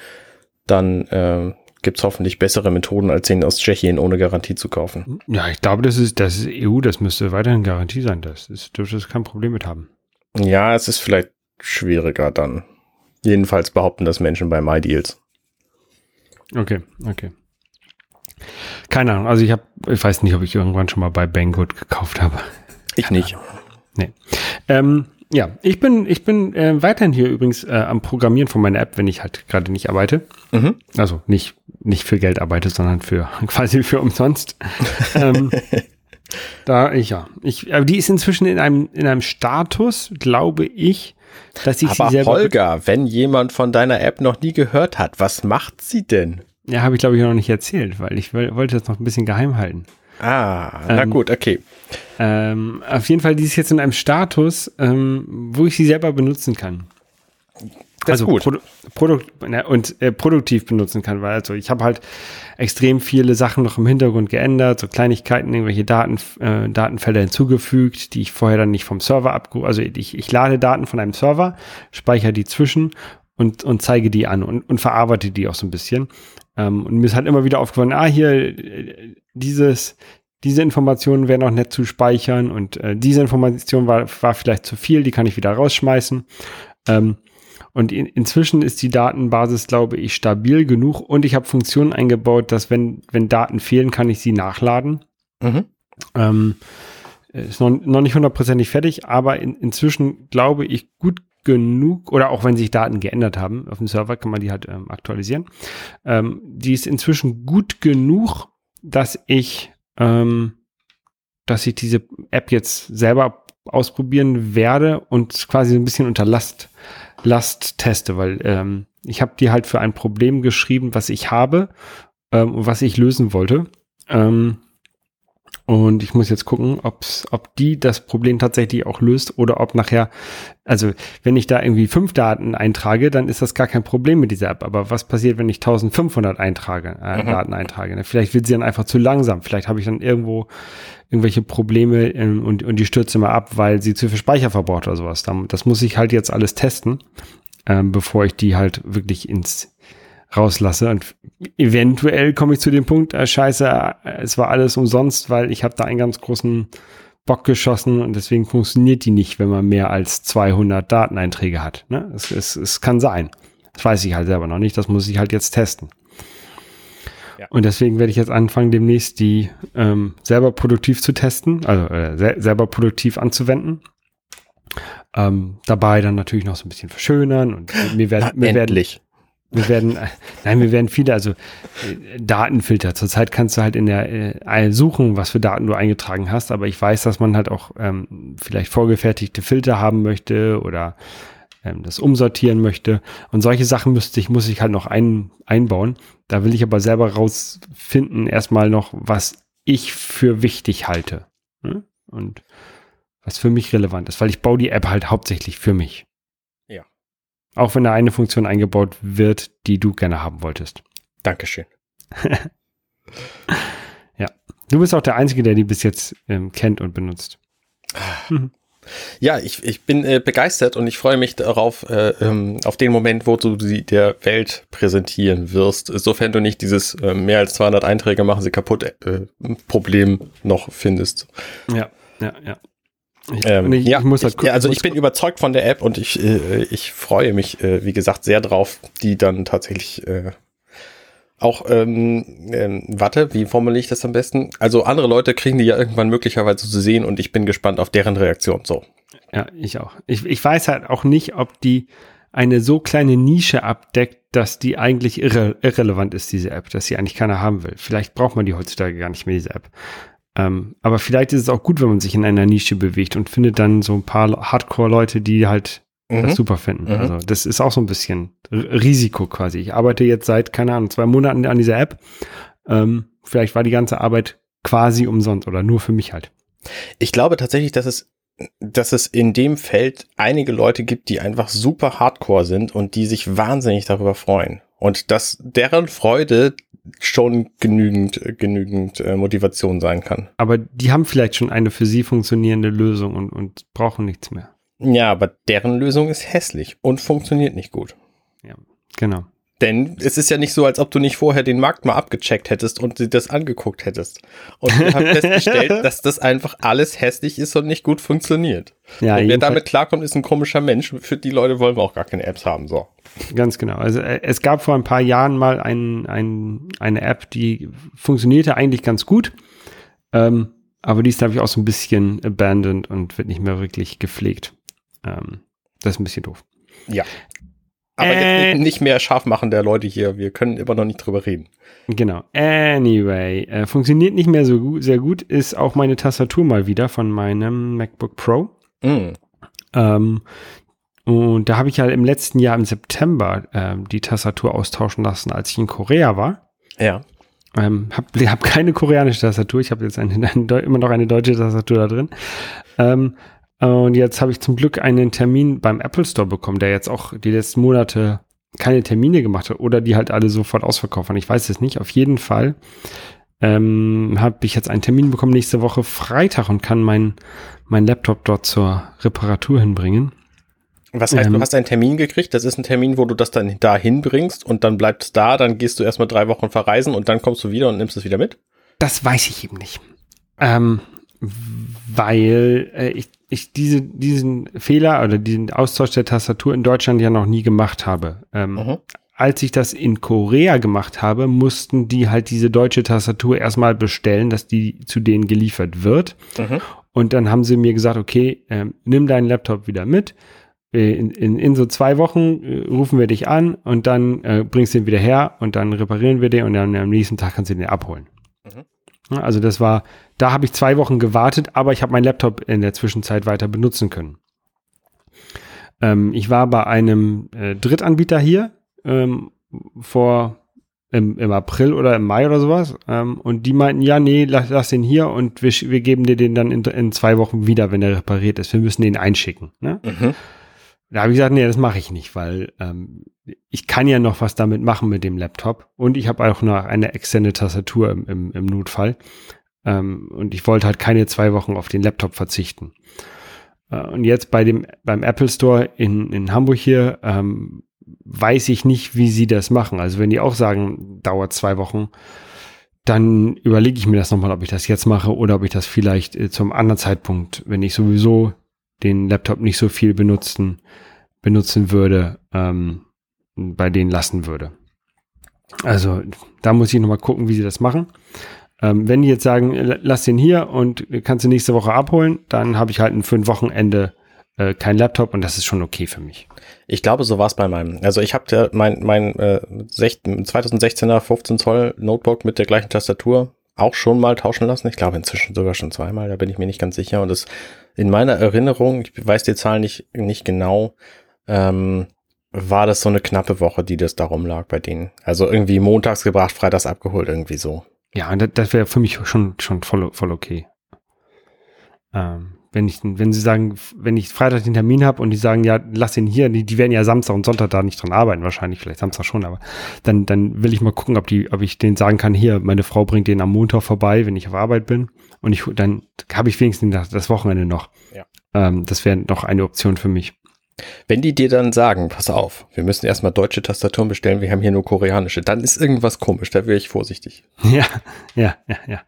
S3: dann äh, gibt es hoffentlich bessere Methoden, als den aus Tschechien ohne Garantie zu kaufen.
S2: Ja, ich glaube, das ist, das ist EU, das müsste weiterhin Garantie sein. Das ist, dürfte es kein Problem mit haben.
S3: Ja, es ist vielleicht schwieriger dann. Jedenfalls behaupten das Menschen bei MyDeals.
S2: Okay, okay. Keine Ahnung. Also ich habe, ich weiß nicht, ob ich irgendwann schon mal bei Banggood gekauft habe.
S3: Ich nicht. (laughs)
S2: Nee. Ähm, ja, ich bin, ich bin äh, weiterhin hier übrigens äh, am Programmieren von meiner App, wenn ich halt gerade nicht arbeite. Mhm. Also nicht, nicht für Geld arbeite, sondern für (laughs) quasi für umsonst. (laughs) ähm, da, ich, ja. Ich, aber die ist inzwischen in einem, in einem Status, glaube ich, dass ich
S3: aber
S2: sie
S3: selber. Holger, wenn jemand von deiner App noch nie gehört hat, was macht sie denn?
S2: Ja, habe ich glaube ich noch nicht erzählt, weil ich wollte das noch ein bisschen geheim halten.
S3: Ah, na ähm, gut, okay.
S2: Ähm, auf jeden Fall, die ist jetzt in einem Status, ähm, wo ich sie selber benutzen kann.
S3: Das also gut.
S2: Produ Produkt und äh, produktiv benutzen kann, weil also ich habe halt extrem viele Sachen noch im Hintergrund geändert, so Kleinigkeiten, irgendwelche Daten, äh, Datenfelder hinzugefügt, die ich vorher dann nicht vom Server abgerufen, also ich, ich lade Daten von einem Server, speichere die zwischen und, und zeige die an und, und verarbeite die auch so ein bisschen. Ähm, und mir ist halt immer wieder aufgefallen, ah, hier, äh, dieses, diese Informationen wären auch nett zu speichern und äh, diese Information war, war vielleicht zu viel, die kann ich wieder rausschmeißen. Ähm, und in, inzwischen ist die Datenbasis, glaube ich, stabil genug und ich habe Funktionen eingebaut, dass wenn, wenn Daten fehlen, kann ich sie nachladen. Mhm. Ähm, ist noch, noch nicht hundertprozentig fertig, aber in, inzwischen glaube ich gut genug, oder auch wenn sich Daten geändert haben auf dem Server, kann man die halt ähm, aktualisieren. Ähm, die ist inzwischen gut genug, dass ich, ähm, dass ich diese App jetzt selber ausprobieren werde und quasi ein bisschen unter Last, Last teste, weil ähm, ich habe die halt für ein Problem geschrieben, was ich habe ähm, und was ich lösen wollte. Ähm, und ich muss jetzt gucken, ob's, ob die das Problem tatsächlich auch löst oder ob nachher, also wenn ich da irgendwie fünf Daten eintrage, dann ist das gar kein Problem mit dieser App. Aber was passiert, wenn ich 1500 eintrage, äh, mhm. Daten eintrage? Ne? Vielleicht wird sie dann einfach zu langsam. Vielleicht habe ich dann irgendwo irgendwelche Probleme ähm, und, und die stürzt immer ab, weil sie zu viel Speicher verbraucht oder sowas. Das muss ich halt jetzt alles testen, ähm, bevor ich die halt wirklich ins rauslasse. Und eventuell komme ich zu dem Punkt, äh, scheiße, es war alles umsonst, weil ich habe da einen ganz großen Bock geschossen und deswegen funktioniert die nicht, wenn man mehr als 200 Dateneinträge hat. Ne? Es, es, es kann sein. Das weiß ich halt selber noch nicht. Das muss ich halt jetzt testen. Ja. Und deswegen werde ich jetzt anfangen, demnächst die ähm, selber produktiv zu testen, also äh, se selber produktiv anzuwenden. Ähm, dabei dann natürlich noch so ein bisschen verschönern und mir werden, (laughs) mir werden wir werden, (laughs) nein, wir werden viele, also äh, Datenfilter. Zurzeit kannst du halt in der äh, suchen, was für Daten du eingetragen hast, aber ich weiß, dass man halt auch ähm, vielleicht vorgefertigte Filter haben möchte oder ähm, das umsortieren möchte. Und solche Sachen müsste ich, muss ich halt noch ein, einbauen. Da will ich aber selber rausfinden, erstmal noch, was ich für wichtig halte. Ne? Und was für mich relevant ist, weil ich baue die App halt hauptsächlich für mich. Auch wenn da eine Funktion eingebaut wird, die du gerne haben wolltest.
S3: Dankeschön. (laughs)
S2: ja. Du bist auch der Einzige, der die bis jetzt ähm, kennt und benutzt.
S3: Mhm. (laughs) Ja, ich, ich bin äh, begeistert und ich freue mich darauf, äh, ähm, auf den Moment, wo du sie der Welt präsentieren wirst, sofern du nicht dieses äh, mehr als 200 Einträge machen sie kaputt äh, Problem noch findest.
S2: Ja, ja, ja.
S3: Ich, ähm, ich, ja, ich muss halt ich, ja, also ich bin überzeugt von der App und ich, äh, ich freue mich, äh, wie gesagt, sehr drauf, die dann tatsächlich äh, auch, ähm, ähm, warte, wie formuliere ich das am besten? Also andere Leute kriegen die ja irgendwann möglicherweise zu sehen und ich bin gespannt auf deren Reaktion. So.
S2: Ja, ich auch. Ich, ich weiß halt auch nicht, ob die eine so kleine Nische abdeckt, dass die eigentlich irre, irrelevant ist, diese App, dass sie eigentlich keiner haben will. Vielleicht braucht man die heutzutage gar nicht mehr, diese App. Ähm, aber vielleicht ist es auch gut, wenn man sich in einer Nische bewegt und findet dann so ein paar Hardcore-Leute, die halt mhm. das super finden. Mhm. Also das ist auch so ein bisschen Risiko quasi. Ich arbeite jetzt seit, keine Ahnung, zwei Monaten an dieser App. Ähm, vielleicht war die ganze Arbeit quasi umsonst oder nur für mich halt.
S3: Ich glaube tatsächlich, dass es dass es in dem Feld einige Leute gibt, die einfach super hardcore sind und die sich wahnsinnig darüber freuen. Und dass deren Freude schon genügend, genügend äh, Motivation sein kann.
S2: Aber die haben vielleicht schon eine für sie funktionierende Lösung und, und brauchen nichts mehr.
S3: Ja, aber deren Lösung ist hässlich und funktioniert nicht gut.
S2: Ja, genau.
S3: Denn es ist ja nicht so, als ob du nicht vorher den Markt mal abgecheckt hättest und dir das angeguckt hättest. Und wir haben festgestellt, (laughs) dass das einfach alles hässlich ist und nicht gut funktioniert. Ja, und wer damit klarkommt, ist ein komischer Mensch. Für die Leute wollen wir auch gar keine Apps haben. So.
S2: Ganz genau. Also äh, es gab vor ein paar Jahren mal ein, ein, eine App, die funktionierte eigentlich ganz gut. Ähm, aber die ist, glaube ich, auch so ein bisschen abandoned und wird nicht mehr wirklich gepflegt. Ähm, das ist ein bisschen doof.
S3: Ja. Aber äh, jetzt nicht mehr scharf machen der Leute hier. Wir können immer noch nicht drüber reden.
S2: Genau. Anyway, äh, funktioniert nicht mehr so gut, sehr gut, ist auch meine Tastatur mal wieder von meinem MacBook Pro. Mm. Ähm, und da habe ich ja im letzten Jahr im September ähm, die Tastatur austauschen lassen, als ich in Korea war.
S3: Ja.
S2: Ähm, (laughs) habe hab keine koreanische Tastatur, ich habe jetzt eine, (laughs) eine, immer noch eine deutsche Tastatur da drin. Ähm, und jetzt habe ich zum Glück einen Termin beim Apple Store bekommen, der jetzt auch die letzten Monate keine Termine gemacht hat oder die halt alle sofort ausverkauft waren. Ich weiß es nicht. Auf jeden Fall ähm, habe ich jetzt einen Termin bekommen nächste Woche Freitag und kann meinen mein Laptop dort zur Reparatur hinbringen.
S3: Was heißt, ähm, du hast einen Termin gekriegt? Das ist ein Termin, wo du das dann da hinbringst und dann bleibt es da, dann gehst du erstmal drei Wochen verreisen und dann kommst du wieder und nimmst es wieder mit?
S2: Das weiß ich eben nicht. Ähm, weil äh, ich ich diese, diesen Fehler oder diesen Austausch der Tastatur in Deutschland ja noch nie gemacht habe. Ähm, mhm. Als ich das in Korea gemacht habe, mussten die halt diese deutsche Tastatur erstmal bestellen, dass die zu denen geliefert wird. Mhm. Und dann haben sie mir gesagt, okay, ähm, nimm deinen Laptop wieder mit. Äh, in, in, in so zwei Wochen äh, rufen wir dich an und dann äh, bringst du ihn wieder her und dann reparieren wir den und dann am nächsten Tag kannst du den abholen. Mhm. Also das war, da habe ich zwei Wochen gewartet, aber ich habe meinen Laptop in der Zwischenzeit weiter benutzen können. Ähm, ich war bei einem äh, Drittanbieter hier ähm, vor im, im April oder im Mai oder sowas ähm, und die meinten, ja, nee, lass, lass den hier und wir, wir geben dir den dann in, in zwei Wochen wieder, wenn er repariert ist. Wir müssen den einschicken. Ne? Mhm. Da habe ich gesagt, nee, das mache ich nicht, weil ähm, ich kann ja noch was damit machen mit dem Laptop und ich habe auch noch eine externe Tastatur im, im, im Notfall. Ähm, und ich wollte halt keine zwei Wochen auf den Laptop verzichten. Äh, und jetzt bei dem, beim Apple Store in, in Hamburg hier, ähm, weiß ich nicht, wie sie das machen. Also wenn die auch sagen, dauert zwei Wochen, dann überlege ich mir das nochmal, ob ich das jetzt mache oder ob ich das vielleicht äh, zum anderen Zeitpunkt, wenn ich sowieso den Laptop nicht so viel benutzen, benutzen würde, ähm, bei denen lassen würde. Also da muss ich nochmal gucken, wie sie das machen. Ähm, wenn die jetzt sagen, lass den hier und kannst du nächste Woche abholen, dann habe ich halt ein fünf Wochenende äh, kein Laptop und das ist schon okay für mich.
S3: Ich glaube, so war es bei meinem. Also ich habe ja mein, mein äh, 2016er 15 Zoll Notebook mit der gleichen Tastatur auch schon mal tauschen lassen. Ich glaube inzwischen sogar schon zweimal, da bin ich mir nicht ganz sicher. Und das in meiner Erinnerung, ich weiß die Zahl nicht, nicht genau, ähm, war das so eine knappe Woche, die das darum lag bei denen. Also irgendwie montags gebracht, freitags abgeholt, irgendwie so.
S2: Ja, das, das wäre für mich schon, schon voll, voll okay. Ähm, wenn ich, wenn sie sagen, wenn ich Freitag den Termin habe und die sagen, ja, lass ihn hier, die, die werden ja Samstag und Sonntag da nicht dran arbeiten, wahrscheinlich, vielleicht Samstag schon, aber dann, dann will ich mal gucken, ob die, ob ich denen sagen kann, hier, meine Frau bringt den am Montag vorbei, wenn ich auf Arbeit bin. Und ich, dann habe ich wenigstens das Wochenende noch. Ja. Ähm, das wäre noch eine Option für mich.
S3: Wenn die dir dann sagen, pass auf, wir müssen erstmal deutsche Tastaturen bestellen, wir haben hier nur koreanische, dann ist irgendwas komisch, da wäre ich vorsichtig. (laughs)
S2: Ja, ja, ja, ja.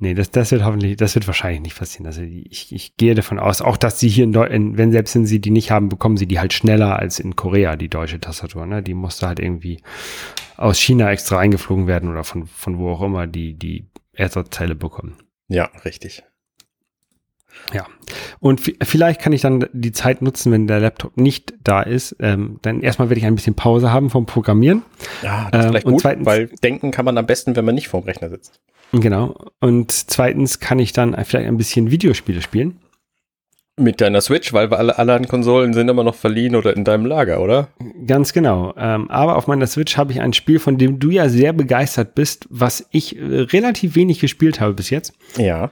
S2: Nee, das, das wird hoffentlich, das wird wahrscheinlich nicht passieren. Also ich, ich gehe davon aus, auch dass sie hier in, in wenn selbst wenn sie die nicht haben, bekommen sie die halt schneller als in Korea, die deutsche Tastatur. Ne? Die musste halt irgendwie aus China extra eingeflogen werden oder von, von wo auch immer die, die Ersatzteile bekommen.
S3: Ja, richtig.
S2: Ja, und vielleicht kann ich dann die Zeit nutzen, wenn der Laptop nicht da ist. Ähm, dann erstmal werde ich ein bisschen Pause haben vom Programmieren.
S3: Ja, das ist ähm, vielleicht gut, zweitens, weil denken kann man am besten, wenn man nicht vorm Rechner sitzt.
S2: Genau. Und zweitens kann ich dann vielleicht ein bisschen Videospiele spielen.
S3: Mit deiner Switch, weil alle anderen Konsolen sind immer noch verliehen oder in deinem Lager, oder?
S2: Ganz genau. Ähm, aber auf meiner Switch habe ich ein Spiel, von dem du ja sehr begeistert bist, was ich äh, relativ wenig gespielt habe bis jetzt.
S3: Ja.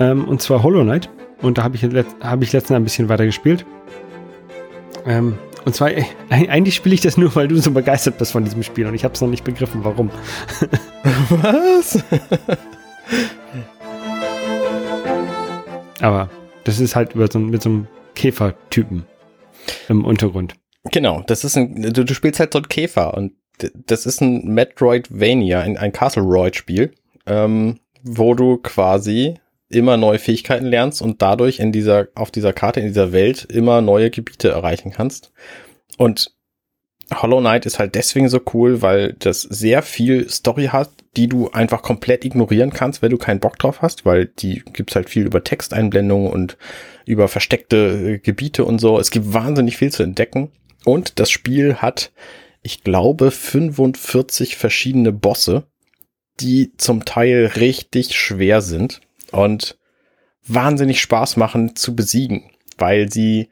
S2: Ähm, und zwar Hollow Knight. Und da habe ich, hab ich letztens ein bisschen weiter gespielt. Ähm, und zwar, äh, eigentlich spiele ich das nur, weil du so begeistert bist von diesem Spiel und ich habe es noch nicht begriffen, warum. (laughs) Was? (laughs) Aber das ist halt über so, mit so einem Käfertypen im Untergrund.
S3: Genau, das ist ein, du, du spielst halt so einen Käfer und das ist ein Metroidvania, ein, ein Castle-Roid-Spiel, ähm, wo du quasi immer neue Fähigkeiten lernst und dadurch in dieser, auf dieser Karte, in dieser Welt immer neue Gebiete erreichen kannst. Und Hollow Knight ist halt deswegen so cool, weil das sehr viel Story hat, die du einfach komplett ignorieren kannst, wenn du keinen Bock drauf hast, weil die gibt's halt viel über Texteinblendungen und über versteckte äh, Gebiete und so. Es gibt wahnsinnig viel zu entdecken. Und das Spiel hat, ich glaube, 45 verschiedene Bosse, die zum Teil richtig schwer sind und wahnsinnig Spaß machen zu besiegen, weil sie,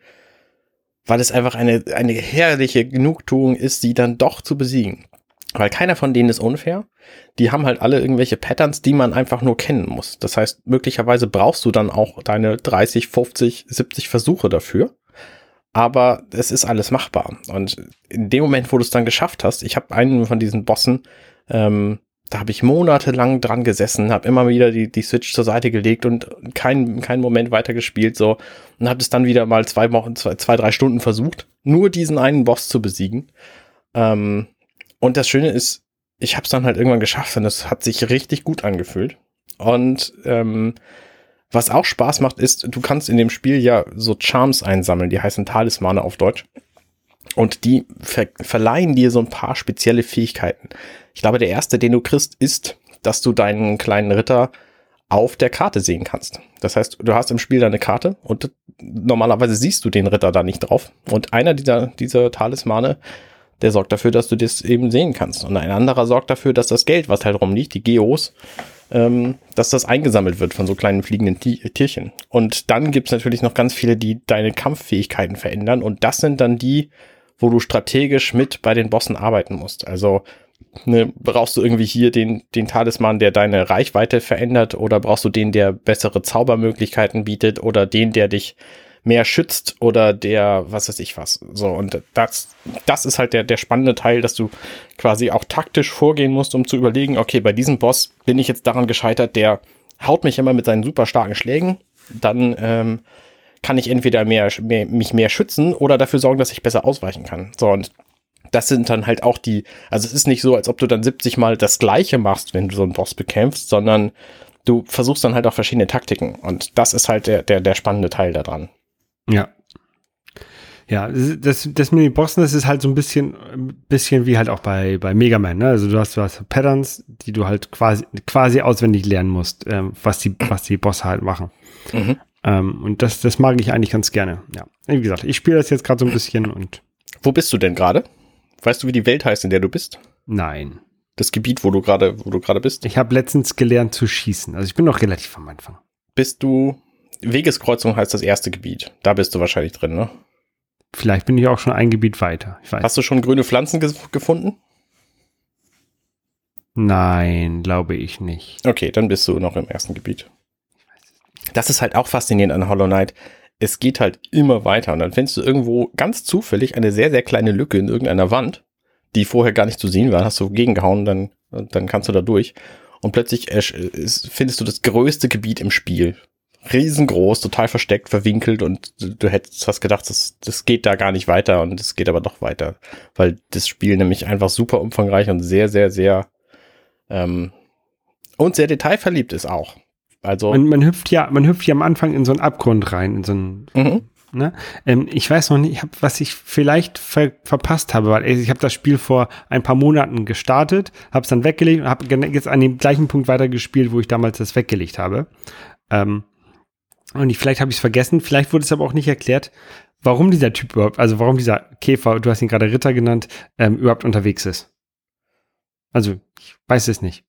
S3: weil es einfach eine, eine herrliche Genugtuung ist, sie dann doch zu besiegen. Weil keiner von denen ist unfair. Die haben halt alle irgendwelche Patterns, die man einfach nur kennen muss. Das heißt, möglicherweise brauchst du dann auch deine 30, 50, 70 Versuche dafür. Aber es ist alles machbar. Und in dem Moment, wo du es dann geschafft hast, ich habe einen von diesen Bossen ähm, da habe ich monatelang dran gesessen, habe immer wieder die, die Switch zur Seite gelegt und keinen keinen Moment weitergespielt so und habe es dann wieder mal zwei Wochen, zwei, zwei, drei Stunden versucht, nur diesen einen Boss zu besiegen. Ähm, und das Schöne ist, ich habe es dann halt irgendwann geschafft und es hat sich richtig gut angefühlt. Und ähm, was auch Spaß macht, ist, du kannst in dem Spiel ja so Charms einsammeln, die heißen Talismane auf Deutsch. Und die ver verleihen dir so ein paar spezielle Fähigkeiten. Ich glaube, der erste, den du kriegst, ist, dass du deinen kleinen Ritter auf der Karte sehen kannst. Das heißt, du hast im Spiel deine Karte und normalerweise siehst du den Ritter da nicht drauf. Und einer dieser, dieser Talismane, der sorgt dafür, dass du das eben sehen kannst. Und ein anderer sorgt dafür, dass das Geld, was halt rumliegt, die Geos, ähm, dass das eingesammelt wird von so kleinen fliegenden Tierchen. Und dann gibt's natürlich noch ganz viele, die deine Kampffähigkeiten verändern. Und das sind dann die, wo du strategisch mit bei den Bossen arbeiten musst. Also ne, brauchst du irgendwie hier den, den Talisman, der deine Reichweite verändert, oder brauchst du den, der bessere Zaubermöglichkeiten bietet, oder den, der dich mehr schützt oder der, was weiß ich was. So, und das, das ist halt der, der spannende Teil, dass du quasi auch taktisch vorgehen musst, um zu überlegen, okay, bei diesem Boss bin ich jetzt daran gescheitert, der haut mich immer mit seinen super starken Schlägen, dann ähm, kann ich entweder mehr, mehr, mich mehr schützen oder dafür sorgen, dass ich besser ausweichen kann. So, und das sind dann halt auch die, also es ist nicht so, als ob du dann 70 Mal das Gleiche machst, wenn du so einen Boss bekämpfst, sondern du versuchst dann halt auch verschiedene Taktiken. Und das ist halt der, der, der spannende Teil daran.
S2: Ja. Ja, das, das mit den Bossen, das ist halt so ein bisschen, bisschen wie halt auch bei, bei Mega Man, ne? Also du hast, du hast Patterns, die du halt quasi, quasi auswendig lernen musst, ähm, was die, was die Bosse halt machen. Mhm. Ähm, und das, das mag ich eigentlich ganz gerne. Ja. Wie gesagt, ich spiele das jetzt gerade so ein bisschen und.
S3: Wo bist du denn gerade? Weißt du, wie die Welt heißt, in der du bist?
S2: Nein.
S3: Das Gebiet, wo du gerade, wo du gerade bist?
S2: Ich habe letztens gelernt zu schießen. Also ich bin noch relativ am Anfang.
S3: Bist du Wegeskreuzung heißt das erste Gebiet. Da bist du wahrscheinlich drin, ne?
S2: Vielleicht bin ich auch schon ein Gebiet weiter.
S3: Hast du schon grüne Pflanzen ge gefunden?
S2: Nein, glaube ich nicht.
S3: Okay, dann bist du noch im ersten Gebiet. Das ist halt auch faszinierend an Hollow Knight. Es geht halt immer weiter und dann findest du irgendwo ganz zufällig eine sehr, sehr kleine Lücke in irgendeiner Wand, die vorher gar nicht zu sehen war. Hast du gegengehauen, dann, dann kannst du da durch. Und plötzlich findest du das größte Gebiet im Spiel riesengroß, total versteckt, verwinkelt und du hättest fast gedacht, das, das geht da gar nicht weiter und es geht aber doch weiter, weil das Spiel nämlich einfach super umfangreich und sehr, sehr, sehr ähm, und sehr detailverliebt ist auch. Also
S2: man, man hüpft ja, man hüpft ja am Anfang in so einen Abgrund rein, in so einen mhm. Ne? Ähm, ich weiß noch nicht, ich hab, was ich vielleicht ver verpasst habe, weil ich habe das Spiel vor ein paar Monaten gestartet, habe es dann weggelegt und habe jetzt an dem gleichen Punkt weitergespielt, wo ich damals das weggelegt habe. Ähm, und ich, vielleicht habe ich es vergessen, vielleicht wurde es aber auch nicht erklärt, warum dieser Typ überhaupt, also warum dieser Käfer, du hast ihn gerade Ritter genannt, ähm, überhaupt unterwegs ist. Also, ich weiß es nicht.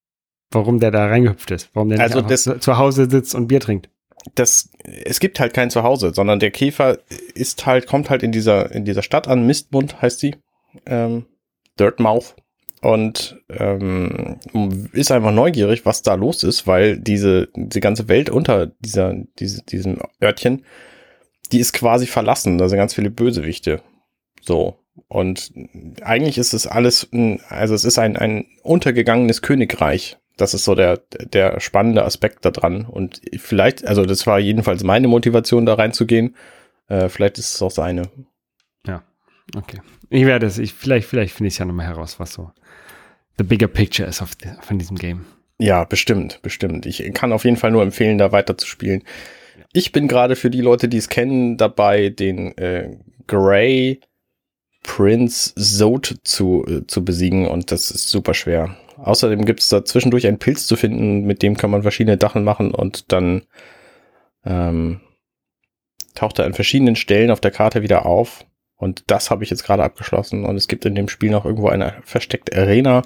S2: Warum der da reingehüpft ist, warum der
S3: also das,
S2: zu Hause sitzt und Bier trinkt.
S3: Das, es gibt halt kein Zuhause, sondern der Käfer ist halt, kommt halt in dieser, in dieser Stadt an, Mistmund heißt sie, ähm, Dirtmouth und ähm, ist einfach neugierig, was da los ist, weil diese, die ganze Welt unter dieser, diese, diesem Örtchen, die ist quasi verlassen. Da sind ganz viele Bösewichte. So. Und eigentlich ist es alles, also es ist ein, ein untergegangenes Königreich. Das ist so der, der spannende Aspekt da dran. Und vielleicht, also das war jedenfalls meine Motivation, da reinzugehen. Äh, vielleicht ist es auch seine.
S2: Ja, okay. Ich werde es, ich, vielleicht, vielleicht finde ich es ja nochmal heraus, was so the bigger picture ist auf, von diesem Game.
S3: Ja, bestimmt, bestimmt. Ich kann auf jeden Fall nur empfehlen, da weiter zu spielen. Ich bin gerade für die Leute, die es kennen, dabei, den äh, Grey Prince Zod zu, äh, zu besiegen und das ist super schwer. Außerdem gibt es da zwischendurch einen Pilz zu finden, mit dem kann man verschiedene Dachen machen und dann ähm, taucht er an verschiedenen Stellen auf der Karte wieder auf. Und das habe ich jetzt gerade abgeschlossen. Und es gibt in dem Spiel noch irgendwo eine versteckte Arena.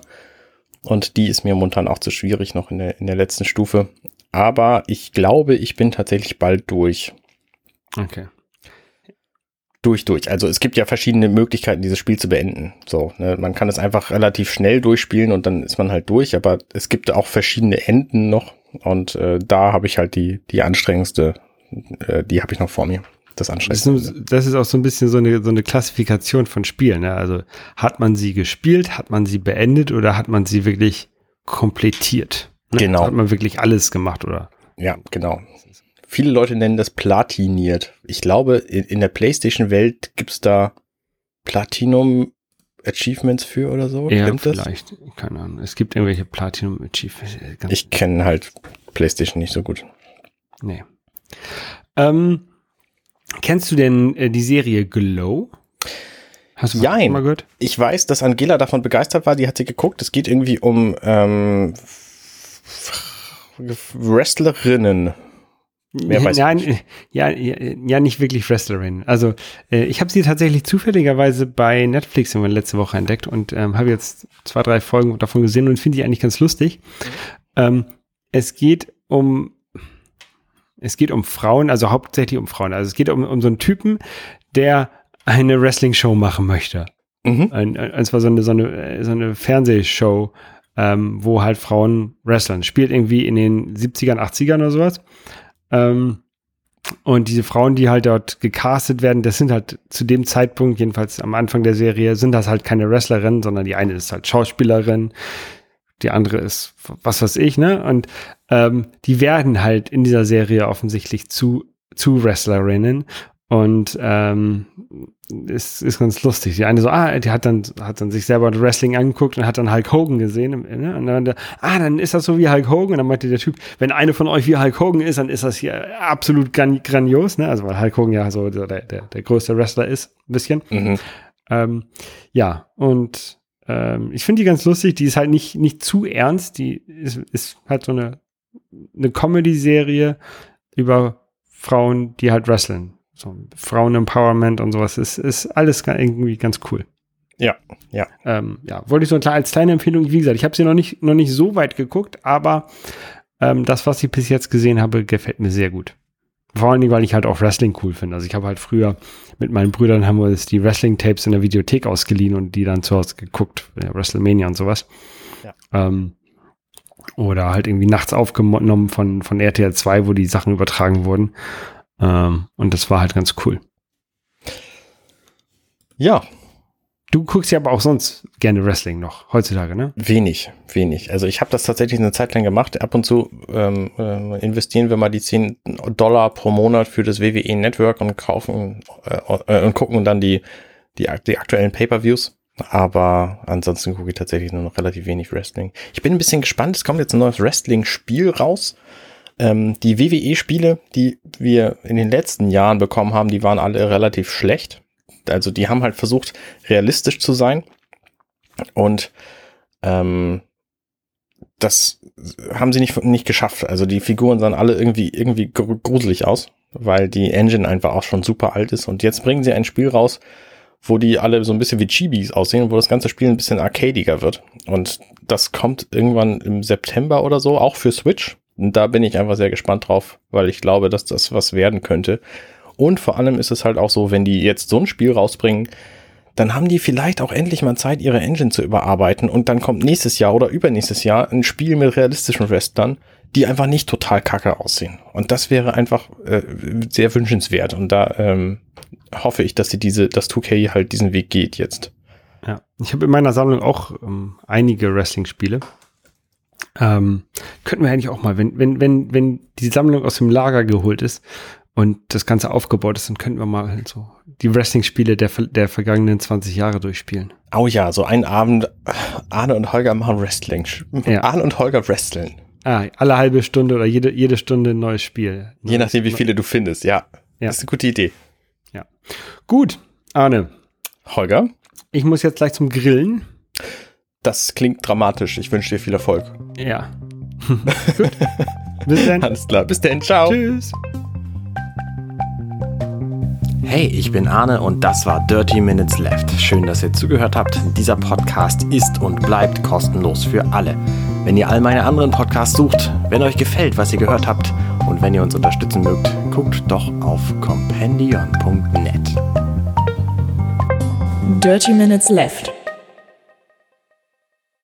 S3: Und die ist mir momentan auch zu schwierig noch in der, in der letzten Stufe. Aber ich glaube, ich bin tatsächlich bald durch.
S2: Okay.
S3: Durch, durch. Also es gibt ja verschiedene Möglichkeiten, dieses Spiel zu beenden. So, ne? man kann es einfach relativ schnell durchspielen und dann ist man halt durch. Aber es gibt auch verschiedene Enden noch. Und äh, da habe ich halt die, die anstrengendste, äh, die habe ich noch vor mir das anstrengend.
S2: Das, das ist auch so ein bisschen so eine, so eine Klassifikation von Spielen. Ne? Also hat man sie gespielt, hat man sie beendet oder hat man sie wirklich komplettiert?
S3: Ne? Genau.
S2: Hat man wirklich alles gemacht oder?
S3: Ja, genau. Viele Leute nennen das platiniert. Ich glaube, in, in der PlayStation-Welt gibt's da Platinum Achievements für oder so?
S2: Ja, Stimmt vielleicht. Das? Keine Ahnung. Es gibt irgendwelche Platinum Achievements.
S3: Ich kenne halt PlayStation nicht so gut.
S2: Nee. Ähm, kennst du denn äh, die Serie Glow?
S3: Hast du Jein. mal gehört? Ich weiß, dass Angela davon begeistert war. Die hat sie geguckt. Es geht irgendwie um ähm, Wrestlerinnen.
S2: Mehr weiß Nein, nicht. Ja, ja, ja, nicht wirklich Wrestlerin. Also äh, ich habe sie tatsächlich zufälligerweise bei Netflix immer letzte Woche entdeckt und ähm, habe jetzt zwei, drei Folgen davon gesehen und finde die eigentlich ganz lustig. Ähm, es geht um es geht um Frauen, also hauptsächlich um Frauen. Also es geht um, um so einen Typen, der eine Wrestling-Show machen möchte. Mhm. Ein, ein, und zwar so eine, so eine, so eine Fernsehshow, ähm, wo halt Frauen wresteln. Spielt irgendwie in den 70ern, 80ern oder sowas. Ähm, und diese Frauen, die halt dort gecastet werden, das sind halt zu dem Zeitpunkt, jedenfalls am Anfang der Serie, sind das halt keine Wrestlerinnen, sondern die eine ist halt Schauspielerin, die andere ist was weiß ich, ne? Und ähm, die werden halt in dieser Serie offensichtlich zu, zu Wrestlerinnen. Und ähm, ist, ist ganz lustig. Die eine so, ah, die hat dann, hat dann sich selber Wrestling angeguckt und hat dann Hulk Hogan gesehen. Ne? Und dann, ah, dann ist das so wie Hulk Hogan. Und dann meinte der Typ, wenn eine von euch wie Hulk Hogan ist, dann ist das hier absolut grandios, ne? Also weil Hulk Hogan ja so der, der, der größte Wrestler ist, ein bisschen. Mhm. Ähm, ja, und ähm, ich finde die ganz lustig. Die ist halt nicht, nicht zu ernst. Die ist, ist halt so eine, eine Comedy-Serie über Frauen, die halt wresteln so Frauen-Empowerment und sowas ist, ist alles irgendwie ganz cool.
S3: Ja, ja.
S2: Ähm, ja, wollte ich so als kleine Empfehlung, wie gesagt, ich habe sie noch nicht, noch nicht so weit geguckt, aber ähm, das, was ich bis jetzt gesehen habe, gefällt mir sehr gut. Vor allen Dingen, weil ich halt auch Wrestling cool finde. Also ich habe halt früher mit meinen Brüdern haben wir uns die Wrestling-Tapes in der Videothek ausgeliehen und die dann zu Hause geguckt, ja, WrestleMania und sowas. Ja. Ähm, oder halt irgendwie nachts aufgenommen von, von RTL 2, wo die Sachen übertragen wurden. Ähm, und das war halt ganz cool.
S3: Ja.
S2: Du guckst ja aber auch sonst gerne Wrestling noch, heutzutage, ne?
S3: Wenig, wenig. Also ich habe das tatsächlich eine Zeit lang gemacht. Ab und zu ähm, äh, investieren wir mal die 10 Dollar pro Monat für das WWE Network und kaufen äh, äh, und gucken dann die, die, die aktuellen Pay-Per-Views. Aber ansonsten gucke ich tatsächlich nur noch relativ wenig Wrestling. Ich bin ein bisschen gespannt. Es kommt jetzt ein neues Wrestling-Spiel raus. Ähm, die WWE-Spiele, die wir in den letzten Jahren bekommen haben, die waren alle relativ schlecht. Also die haben halt versucht, realistisch zu sein. Und ähm, das haben sie nicht, nicht geschafft. Also die Figuren sahen alle irgendwie, irgendwie gruselig aus, weil die Engine einfach auch schon super alt ist. Und jetzt bringen sie ein Spiel raus, wo die alle so ein bisschen wie Chibis aussehen, wo das ganze Spiel ein bisschen arcadiger wird. Und das kommt irgendwann im September oder so, auch für Switch. Da bin ich einfach sehr gespannt drauf, weil ich glaube, dass das was werden könnte. Und vor allem ist es halt auch so, wenn die jetzt so ein Spiel rausbringen, dann haben die vielleicht auch endlich mal Zeit, ihre Engine zu überarbeiten und dann kommt nächstes Jahr oder übernächstes Jahr ein Spiel mit realistischen Wrestlern, die einfach nicht total kacke aussehen. Und das wäre einfach äh, sehr wünschenswert. Und da ähm, hoffe ich, dass sie diese, dass 2K halt diesen Weg geht jetzt.
S2: Ja, ich habe in meiner Sammlung auch ähm, einige Wrestling-Spiele. Ähm, könnten wir eigentlich auch mal, wenn, wenn, wenn, wenn die Sammlung aus dem Lager geholt ist und das Ganze aufgebaut ist, dann könnten wir mal halt so die Wrestling-Spiele der, der vergangenen 20 Jahre durchspielen.
S3: Oh ja, so einen Abend, Arne und Holger machen Wrestling. Ja. Arne und Holger wresteln.
S2: Ah, alle halbe Stunde oder jede, jede Stunde ein neues Spiel.
S3: Je nachdem, wie viele du findest, ja. ja. Das ist eine gute Idee.
S2: Ja. Gut, Arne.
S3: Holger?
S2: Ich muss jetzt gleich zum Grillen.
S3: Das klingt dramatisch. Ich wünsche dir viel Erfolg.
S2: Ja. (laughs) Gut. Bis dann.
S3: Alles klar. Bis dann. Ciao.
S2: Tschüss.
S3: Hey, ich bin Arne und das war Dirty Minutes Left. Schön, dass ihr zugehört habt. Dieser Podcast ist und bleibt kostenlos für alle. Wenn ihr all meine anderen Podcasts sucht, wenn euch gefällt, was ihr gehört habt und wenn ihr uns unterstützen mögt, guckt doch auf compendion.net.
S1: Dirty Minutes Left